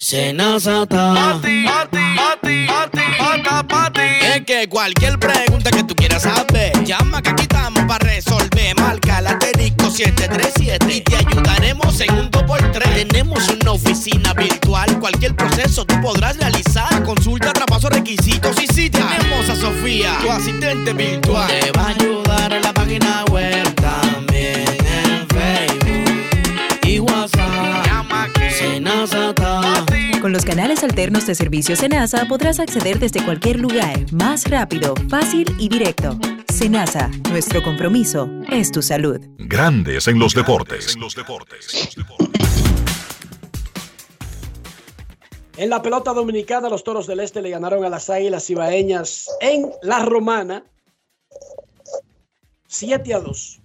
Senazata. Pati, pati, pati, pata, pati. Es que cualquier pregunta que tú quieras saber, llama que aquí estamos para resolver. Marca la asterisco 737 y te ayudaremos en un 2x3. Tenemos una oficina virtual, cualquier proceso tú podrás realizar. Consulta, traspaso, requisitos y si tenemos a Sofía, tu asistente virtual. Te va a ayudar en la página web también en Facebook y WhatsApp. Llama que Senazata. Con los canales alternos de servicio Senasa podrás acceder desde cualquier lugar, más rápido, fácil y directo. Senasa, nuestro compromiso es tu salud. Grandes en los deportes. En la pelota dominicana, los toros del Este le ganaron a las águilas ibaeñas en la romana 7 a 2.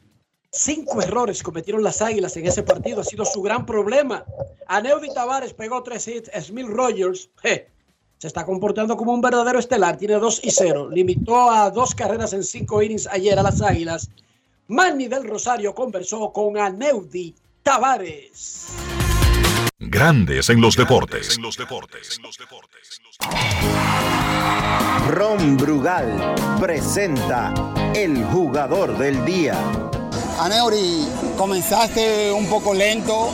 Cinco errores cometieron las águilas en ese partido. Ha sido su gran problema. Aneudi Tavares pegó tres hits. Smith Rogers je, se está comportando como un verdadero estelar. Tiene 2 y 0. Limitó a dos carreras en cinco innings ayer a las águilas. Manny del Rosario conversó con Aneudi Tavares. Grandes en los deportes. Ron Brugal presenta el jugador del día. Aneuri, comenzaste un poco lento,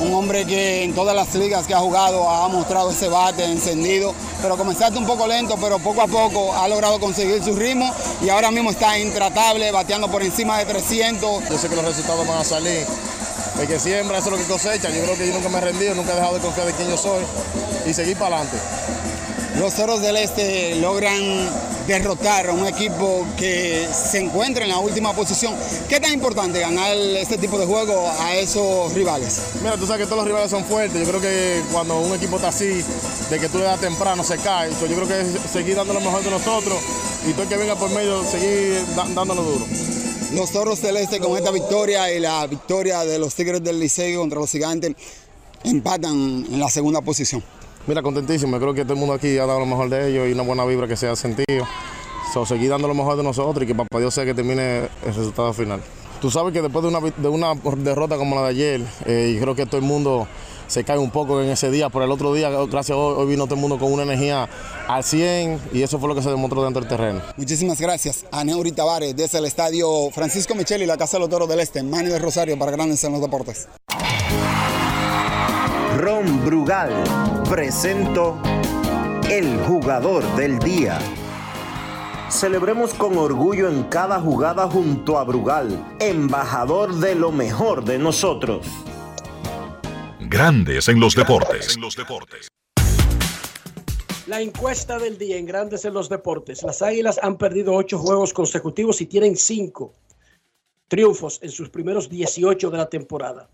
un hombre que en todas las ligas que ha jugado ha mostrado ese bate encendido, pero comenzaste un poco lento, pero poco a poco ha logrado conseguir su ritmo y ahora mismo está intratable, bateando por encima de 300. Yo sé que los resultados van a salir. El que siembra, eso es lo que cosecha. Yo creo que yo nunca me he rendido, nunca he dejado de confiar de quién yo soy y seguir para adelante. Los Toros del Este logran derrotar a un equipo que se encuentra en la última posición. ¿Qué tan importante ganar este tipo de juego a esos rivales? Mira, tú sabes que todos los rivales son fuertes. Yo creo que cuando un equipo está así, de que tú le das temprano, se cae. Yo creo que es seguir dando lo mejor de nosotros y todo el que venga por medio, seguir dándolo duro. Los Toros del Este con esta victoria y la victoria de los Tigres del Liceo contra los Gigantes empatan en la segunda posición. Mira, contentísimo. Creo que todo el mundo aquí ha dado lo mejor de ellos y una buena vibra que se ha sentido. So, seguir dando lo mejor de nosotros y que papá Dios sea que termine el resultado final. Tú sabes que después de una, de una derrota como la de ayer, eh, y creo que todo el mundo se cae un poco en ese día, pero el otro día, gracias a hoy, hoy vino todo el mundo con una energía al 100 y eso fue lo que se demostró dentro del terreno. Muchísimas gracias a Neuri Tavares desde el estadio Francisco Micheli, la Casa de los Toros del Este, Manny de Rosario para Grandes en los Deportes. Ron Brugal presentó el jugador del día. Celebremos con orgullo en cada jugada junto a Brugal, embajador de lo mejor de nosotros. Grandes en los deportes. La encuesta del día en Grandes en los Deportes. Las Águilas han perdido ocho juegos consecutivos y tienen cinco triunfos en sus primeros 18 de la temporada.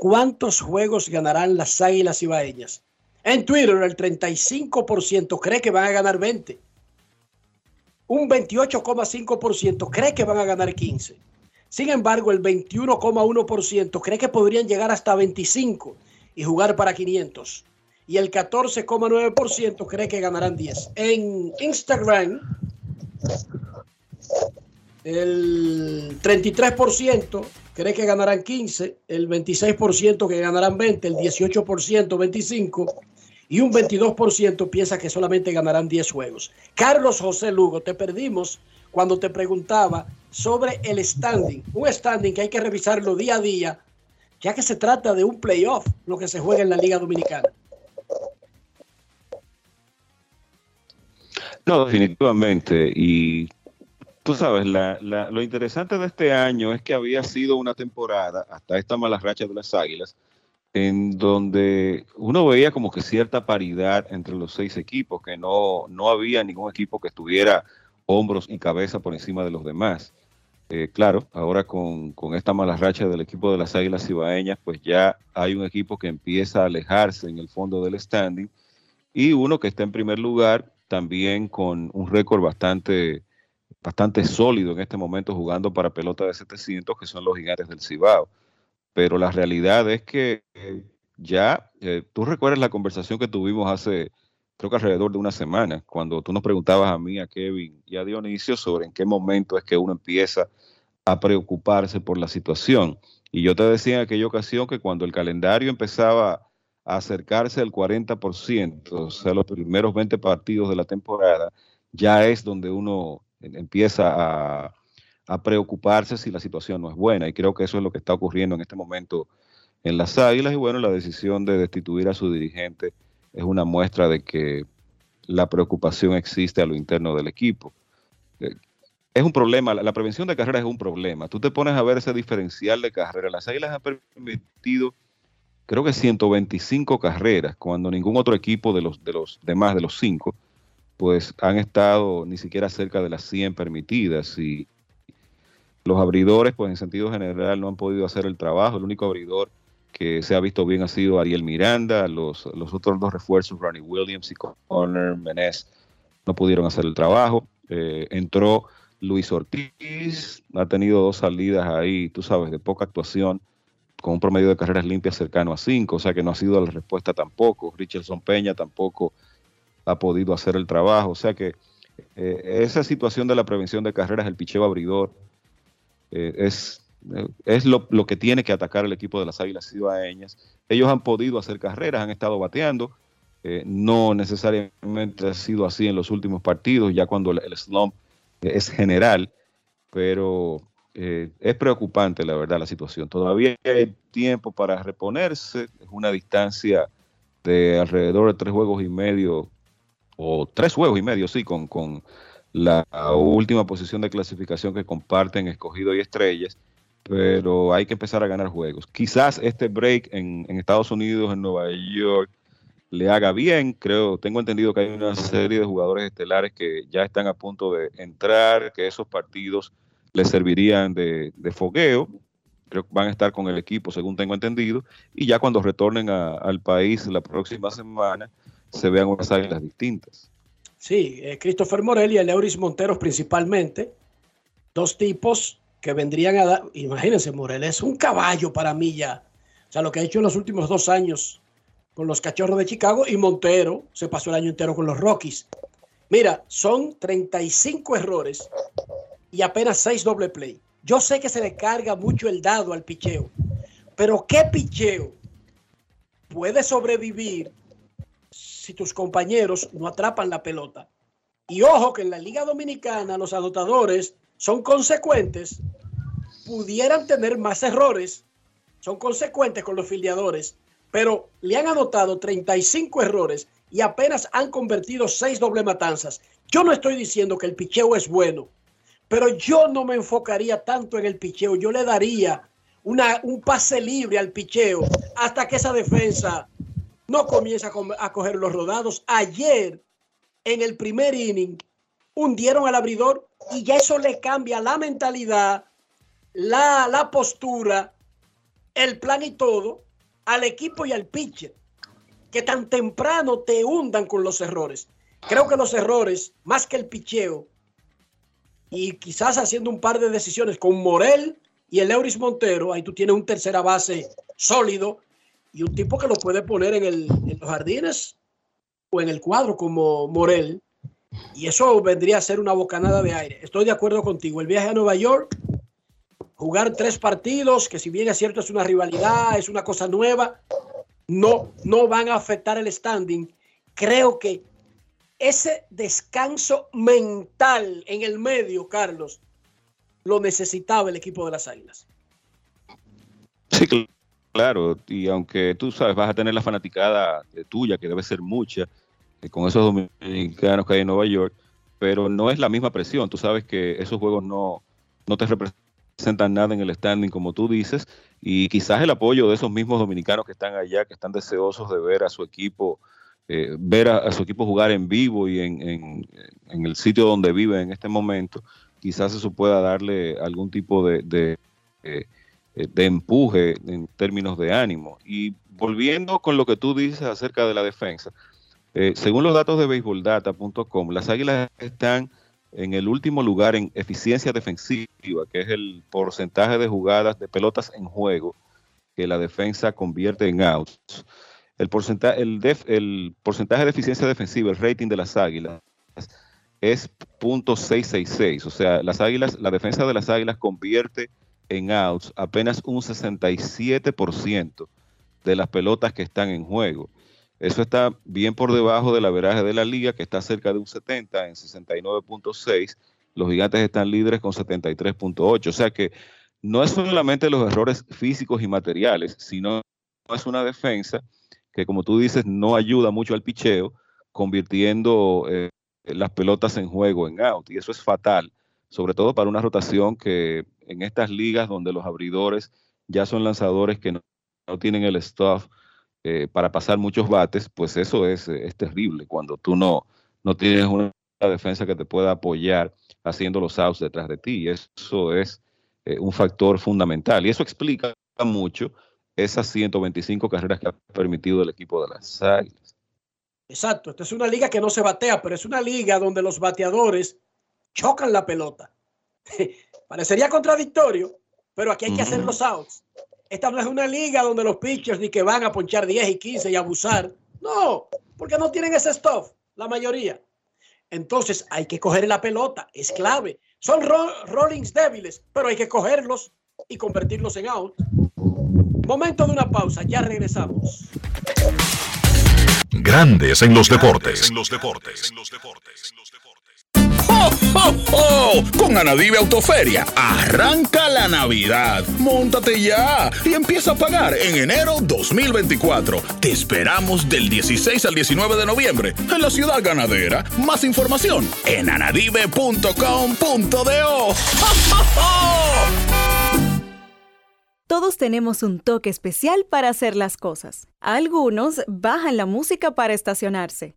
¿Cuántos juegos ganarán las Águilas Ibaeñas? En Twitter, el 35% cree que van a ganar 20. Un 28,5% cree que van a ganar 15. Sin embargo, el 21,1% cree que podrían llegar hasta 25 y jugar para 500. Y el 14,9% cree que ganarán 10. En Instagram, el 33% cree que ganarán 15, el 26% que ganarán 20, el 18% 25 y un 22% piensa que solamente ganarán 10 juegos. Carlos José Lugo, te perdimos cuando te preguntaba sobre el standing, un standing que hay que revisarlo día a día, ya que se trata de un playoff, lo que se juega en la Liga Dominicana. No, definitivamente. Y tú sabes, la, la- lo interesante de este año es que había sido una temporada, hasta esta mala racha de las Águilas, en donde uno veía como que cierta paridad entre los seis equipos, que no, no había ningún equipo que estuviera hombros y cabeza por encima de los demás. Eh, claro, ahora con, con esta mala racha del equipo de las Águilas Ibaeñas, pues ya hay un equipo que empieza a alejarse en el fondo del standing y uno que está en primer lugar también con un récord bastante, bastante sólido en este momento jugando para pelota de 700, que son los gigantes del Cibao. Pero la realidad es que eh, ya, eh, tú recuerdas la conversación que tuvimos hace, creo que alrededor de una semana, cuando tú nos preguntabas a mí, a Kevin y a Dionisio sobre en qué momento es que uno empieza a preocuparse por la situación. Y yo te decía en aquella ocasión que cuando el calendario empezaba a acercarse al 40%, o sea, los primeros 20 partidos de la temporada, ya es donde uno empieza a, preocuparse si la situación no es buena. Y creo que eso es lo que está ocurriendo en este momento en las Águilas. Y bueno, la decisión de destituir a su dirigente es una muestra de que la preocupación existe a lo interno del equipo. Eh, Es un problema, la prevención de carreras es un problema. Tú te pones a ver ese diferencial de carreras. Las Águilas han permitido, creo que 125 carreras, cuando ningún otro equipo de los, de los demás, de los cinco, pues han estado ni siquiera cerca de las 100 permitidas. Y los abridores, pues en sentido general, no han podido hacer el trabajo. El único abridor que se ha visto bien ha sido Ariel Miranda. Los, los otros dos refuerzos, Ronnie Williams y Connor Menez, no pudieron hacer el trabajo. Eh, entró Luis Ortiz, ha tenido dos salidas ahí, tú sabes, de poca actuación, con un promedio de carreras limpias cercano a cinco, o sea que no ha sido la respuesta tampoco. Richardson Peña tampoco ha podido hacer el trabajo, o sea que eh, esa situación de la prevención de carreras, el picheo abridor, eh, es, eh, es lo, lo que tiene que atacar el equipo de las Águilas Cibaeñas. Ellos han podido hacer carreras, han estado bateando, no necesariamente ha sido así en los últimos partidos, ya cuando el, slump es general, pero es preocupante la verdad la situación. Todavía hay tiempo para reponerse, es una distancia de alrededor de tres juegos y medio, o tres juegos y medio, sí, con, con la última posición de clasificación que comparten escogido y estrellas, pero hay que empezar a ganar juegos. Quizás este break en, Estados Unidos, en Nueva York, le haga bien. Creo, tengo entendido que hay una serie de jugadores estelares que ya están a punto de entrar, que esos partidos les servirían de, de fogueo. Creo que van a estar con el equipo, según tengo entendido, y ya cuando retornen a- al país la próxima semana, se vean unas águilas distintas. Sí, eh, Christopher Morel y Eleuris Monteros principalmente, dos tipos que vendrían a dar, imagínense, Morel es un caballo para mí ya. O sea, lo que ha hecho en los últimos dos años con los Cachorros de Chicago y Montero se pasó el año entero con los Rockies. Mira, son 35 errores y apenas 6 doble play. Yo sé que se le carga mucho el dado al picheo, pero ¿qué picheo puede sobrevivir si tus compañeros no atrapan la pelota? Y ojo que en la Liga Dominicana los anotadores son consecuentes, pudieran tener más errores, son consecuentes con los filiadores, pero le han anotado 35 errores y apenas han convertido 6 doble matanzas. Yo no estoy diciendo que el picheo es bueno, pero yo no me enfocaría tanto en el picheo. Yo le daría una, un pase libre al picheo hasta que esa defensa no comience a, com- a coger los rodados. Ayer, en el primer inning, hundieron al abridor y ya eso le cambia la mentalidad, la, la postura, el plan y todo al equipo y al pitcher, que tan temprano te hundan con los errores. Creo que los errores, más que el picheo, y quizás haciendo un par de decisiones con Morel y el Euris Montero, ahí tú tienes un tercera base sólido y un tipo que lo puede poner en, el- los jardines o en el cuadro como Morel. Y eso vendría a ser una bocanada de aire. Estoy de acuerdo contigo. El viaje a Nueva York, jugar tres partidos, que si bien es cierto es una rivalidad, es una cosa nueva, no, no van a afectar el standing. Creo que ese descanso mental en el medio, Carlos, lo necesitaba el equipo de las Águilas. Sí, cl- claro, y aunque tú sabes, vas a tener la fanaticada tuya, que debe ser mucha, eh, con esos dominicanos que hay en Nueva York, pero no es la misma presión. Tú sabes que esos juegos no, no te representan nada en el standing, como tú dices, y quizás el apoyo de esos mismos dominicanos que están allá, que están deseosos de ver a su equipo, eh, ver a, a su equipo jugar en vivo y en, en- en el sitio donde viven en este momento, quizás eso pueda darle algún tipo de, de, eh, de empuje en términos de ánimo. Y volviendo con lo que tú dices acerca de la defensa, eh, según los datos de baseballdata.com, las Águilas están en el último lugar en eficiencia defensiva, que es el porcentaje de jugadas de pelotas en juego que la defensa convierte en outs. El porcentaje, el, def- el porcentaje de eficiencia defensiva, el rating de las Águilas, es .666. O sea, las Águilas, la defensa de las Águilas convierte en outs apenas un 67% de las pelotas que están en juego. Eso está bien por debajo del averaje de la liga, que está cerca de un 70 en 69.6. Los gigantes están líderes con 73.8. O sea que no es solamente los errores físicos y materiales, sino es una defensa que, como tú dices, no ayuda mucho al picheo, convirtiendo eh, las pelotas en juego, en out. Y eso es fatal, sobre todo para una rotación que en estas ligas donde los abridores ya son lanzadores que no, no tienen el stuff eh, para pasar muchos bates, pues eso es, eh, es terrible cuando tú no, no tienes una defensa que te pueda apoyar haciendo los outs detrás de ti. Eso es eh, un factor fundamental. Y eso explica mucho esas 125 carreras que ha permitido el equipo de las Águilas. Exacto, esta es una liga que no se batea, pero es una liga donde los bateadores chocan la pelota. Parecería contradictorio, pero aquí hay que hacer los outs. Esta no es una liga donde los pitchers ni que van a ponchar 10 y 15 y abusar. No, porque no tienen ese stuff, la mayoría. Entonces hay que coger la pelota, es clave. Son ro- rollings débiles, pero hay que cogerlos y convertirlos en out. Momento de una pausa, ya regresamos. Grandes en los deportes. En los deportes. ¡Oh, oh, oh! Con Anadive Autoferia, arranca la Navidad. Móntate ya y empieza a pagar en enero 2024. Te esperamos del 16 al 19 de noviembre en la ciudad ganadera. Más información en anadive.com.do. ¡Oh, oh, oh! Todos tenemos un toque especial para hacer las cosas. Algunos bajan la música para estacionarse.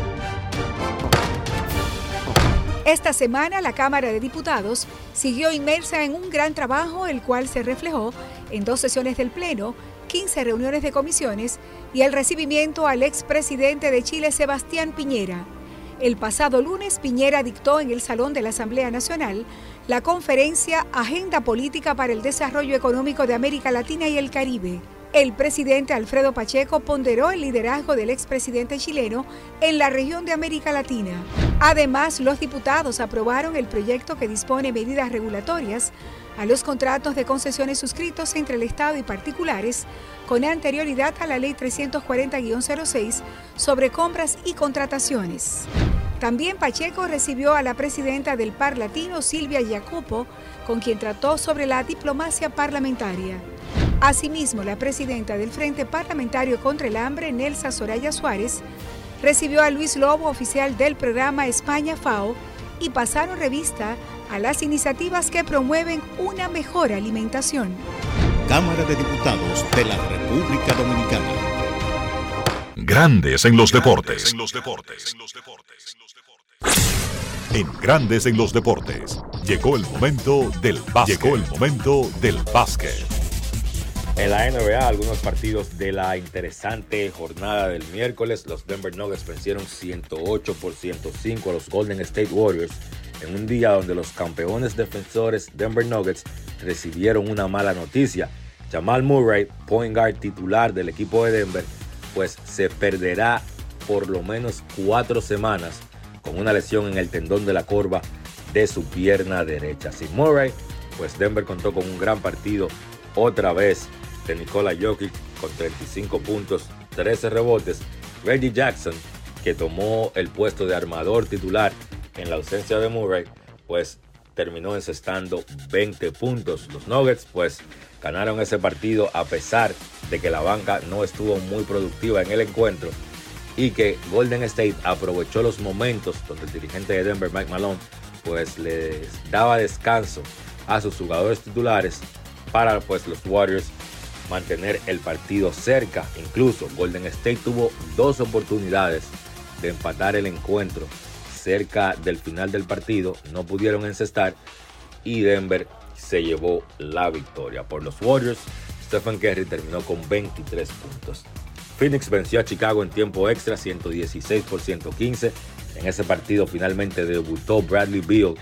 Esta semana la Cámara de Diputados siguió inmersa en un gran trabajo, el cual se reflejó en dos sesiones del Pleno, 15 reuniones de comisiones y el recibimiento al expresidente de Chile, Sebastián Piñera. El pasado lunes, Piñera dictó en el Salón de la Asamblea Nacional la conferencia Agenda Política para el Desarrollo Económico de América Latina y el Caribe. El presidente Alfredo Pacheco ponderó el liderazgo del expresidente chileno en la región de América Latina. Además, los diputados aprobaron el proyecto que dispone medidas regulatorias a los contratos de concesiones suscritos entre el Estado y particulares con anterioridad a la Ley 340-06 sobre compras y contrataciones. También Pacheco recibió a la presidenta del Par Latino, Silvia Jacopo, con quien trató sobre la diplomacia parlamentaria. Asimismo, la presidenta del Frente Parlamentario contra el Hambre, Nelsa Soraya Suárez, recibió a Luis Lobo, oficial del programa España FAO, y pasaron revista a las iniciativas que promueven una mejor alimentación. Cámara de Diputados de la República Dominicana. Grandes en los deportes. En Grandes en los deportes. Llegó el momento del básquet. Llegó el momento del básquet. En la NBA, algunos partidos de la interesante jornada del miércoles, los Denver Nuggets vencieron 108 por 105 a los Golden State Warriors en un día donde los campeones defensores Denver Nuggets recibieron una mala noticia. Jamal Murray, point guard titular del equipo de Denver, pues se perderá por lo menos cuatro semanas con una lesión en el tendón de la corva de su pierna derecha. Sin Murray, pues Denver contó con un gran partido otra vez de Nikola Jokic con 35 puntos, 13 rebotes. Reggie Jackson, que tomó el puesto de armador titular en la ausencia de Murray, pues terminó encestando 20 puntos. Los Nuggets, pues ganaron ese partido a pesar de que la banca no estuvo muy productiva en el encuentro y que Golden State aprovechó los momentos donde el dirigente de Denver, Mike Malone, pues les daba descanso a sus jugadores titulares para pues los Warriors mantener el partido cerca. Incluso Golden State tuvo dos oportunidades de empatar el encuentro cerca del final del partido. No pudieron encestar y Denver se llevó la victoria. Por los Warriors, Stephen Curry terminó con 23 puntos. Phoenix venció a Chicago en tiempo extra 116 por 115. En ese partido finalmente debutó Bradley Beal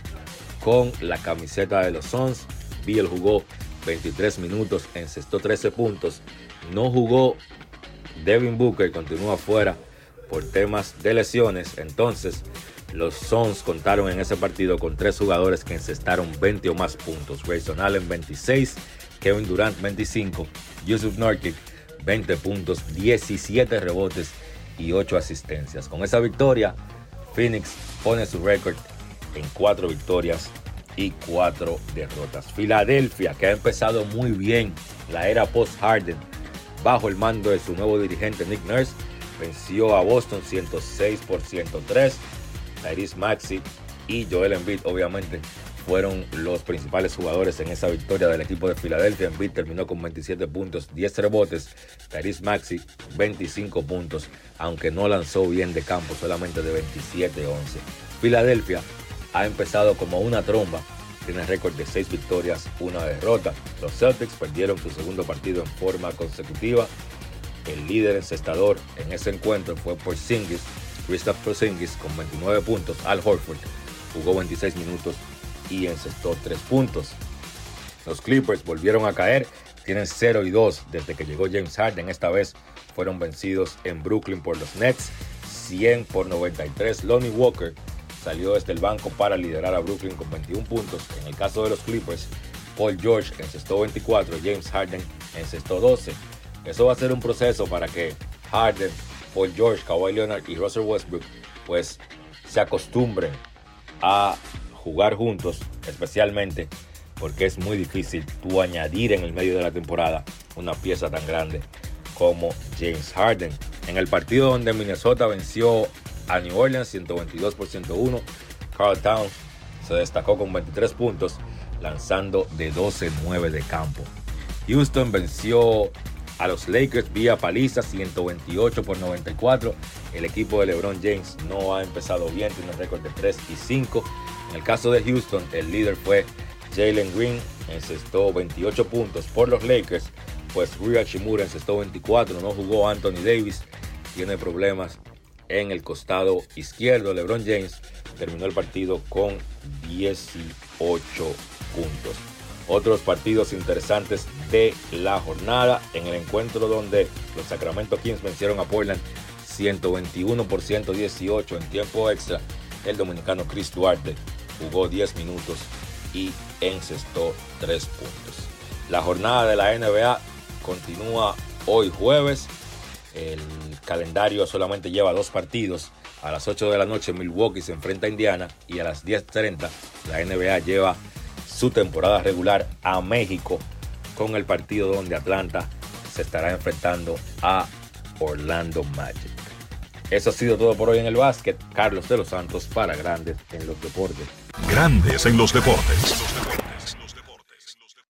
con la camiseta de los Suns. Beal jugó 23 minutos, encestó 13 puntos. No jugó Devin Booker, continúa fuera por temas de lesiones. Entonces, los Suns contaron en ese partido con tres jugadores que encestaron 20 o más puntos. Grayson Allen 26, Kevin Durant 25, Yusuf Nurkic 20 puntos, 17 rebotes y 8 asistencias. Con esa victoria, Phoenix pone su récord en 4 victorias y 4 derrotas. Filadelfia, que ha empezado muy bien la era post-Harden bajo el mando de su nuevo dirigente Nick Nurse, venció a Boston 106 por 103. Tyrese Maxi y Joel Embiid, obviamente, fueron los principales jugadores en esa victoria del equipo de Filadelfia. Embiid terminó con 27 puntos, 10 rebotes. Tyrese Maxi, 25 puntos, aunque no lanzó bien de campo, solamente de 27-11. Filadelfia ha empezado como una tromba. Tiene récord de 6 victorias, una derrota. Los Celtics perdieron su segundo partido en forma consecutiva. El líder encestador en ese encuentro fue Porzingis, Kristaps Porzingis con 29 puntos. Al Horford jugó 26 minutos y encestó 3 puntos. Los Clippers volvieron a caer, tienen 0 y 2 desde que llegó James Harden. Esta vez fueron vencidos en Brooklyn por los Nets, 100 por 93. Lonnie Walker salió desde el banco para liderar a Brooklyn con 21 puntos. En el caso de los Clippers, Paul George encestó 24, James Harden encestó 12. Eso va a ser un proceso para que Harden, Paul George, Kawhi Leonard y Russell Westbrook pues se acostumbren a jugar juntos, especialmente porque es muy difícil tú añadir en el medio de la temporada una pieza tan grande como James Harden. En el partido donde Minnesota venció a New Orleans 122 por 101, Carl Towns se destacó con 23 puntos, lanzando de 12-9 de campo. Houston venció a los Lakers vía paliza 128 por 94. El equipo de LeBron James no ha empezado bien, tiene un récord de 3 y 5. En el caso de Houston, el líder fue Jalen Green, encestó 28 puntos por los Lakers, pues Rui Hachimura encestó 24, no jugó Anthony Davis, tiene problemas en el costado izquierdo. LeBron James terminó el partido con 18 puntos. Otros partidos interesantes de la jornada en el encuentro donde los Sacramento Kings vencieron a Portland 121 por 118 en tiempo extra. El dominicano Chris Duarte jugó 10 minutos y encestó 3 puntos. La jornada de la NBA continúa hoy jueves. Calendario solamente lleva dos partidos. A las 8 de la noche Milwaukee se enfrenta a Indiana y a las 10.30 la NBA lleva su temporada regular a México con el partido donde Atlanta se estará enfrentando a Orlando Magic. Eso ha sido todo por hoy en el básquet. Carlos de los Santos para Grandes en los Deportes. Grandes en los deportes.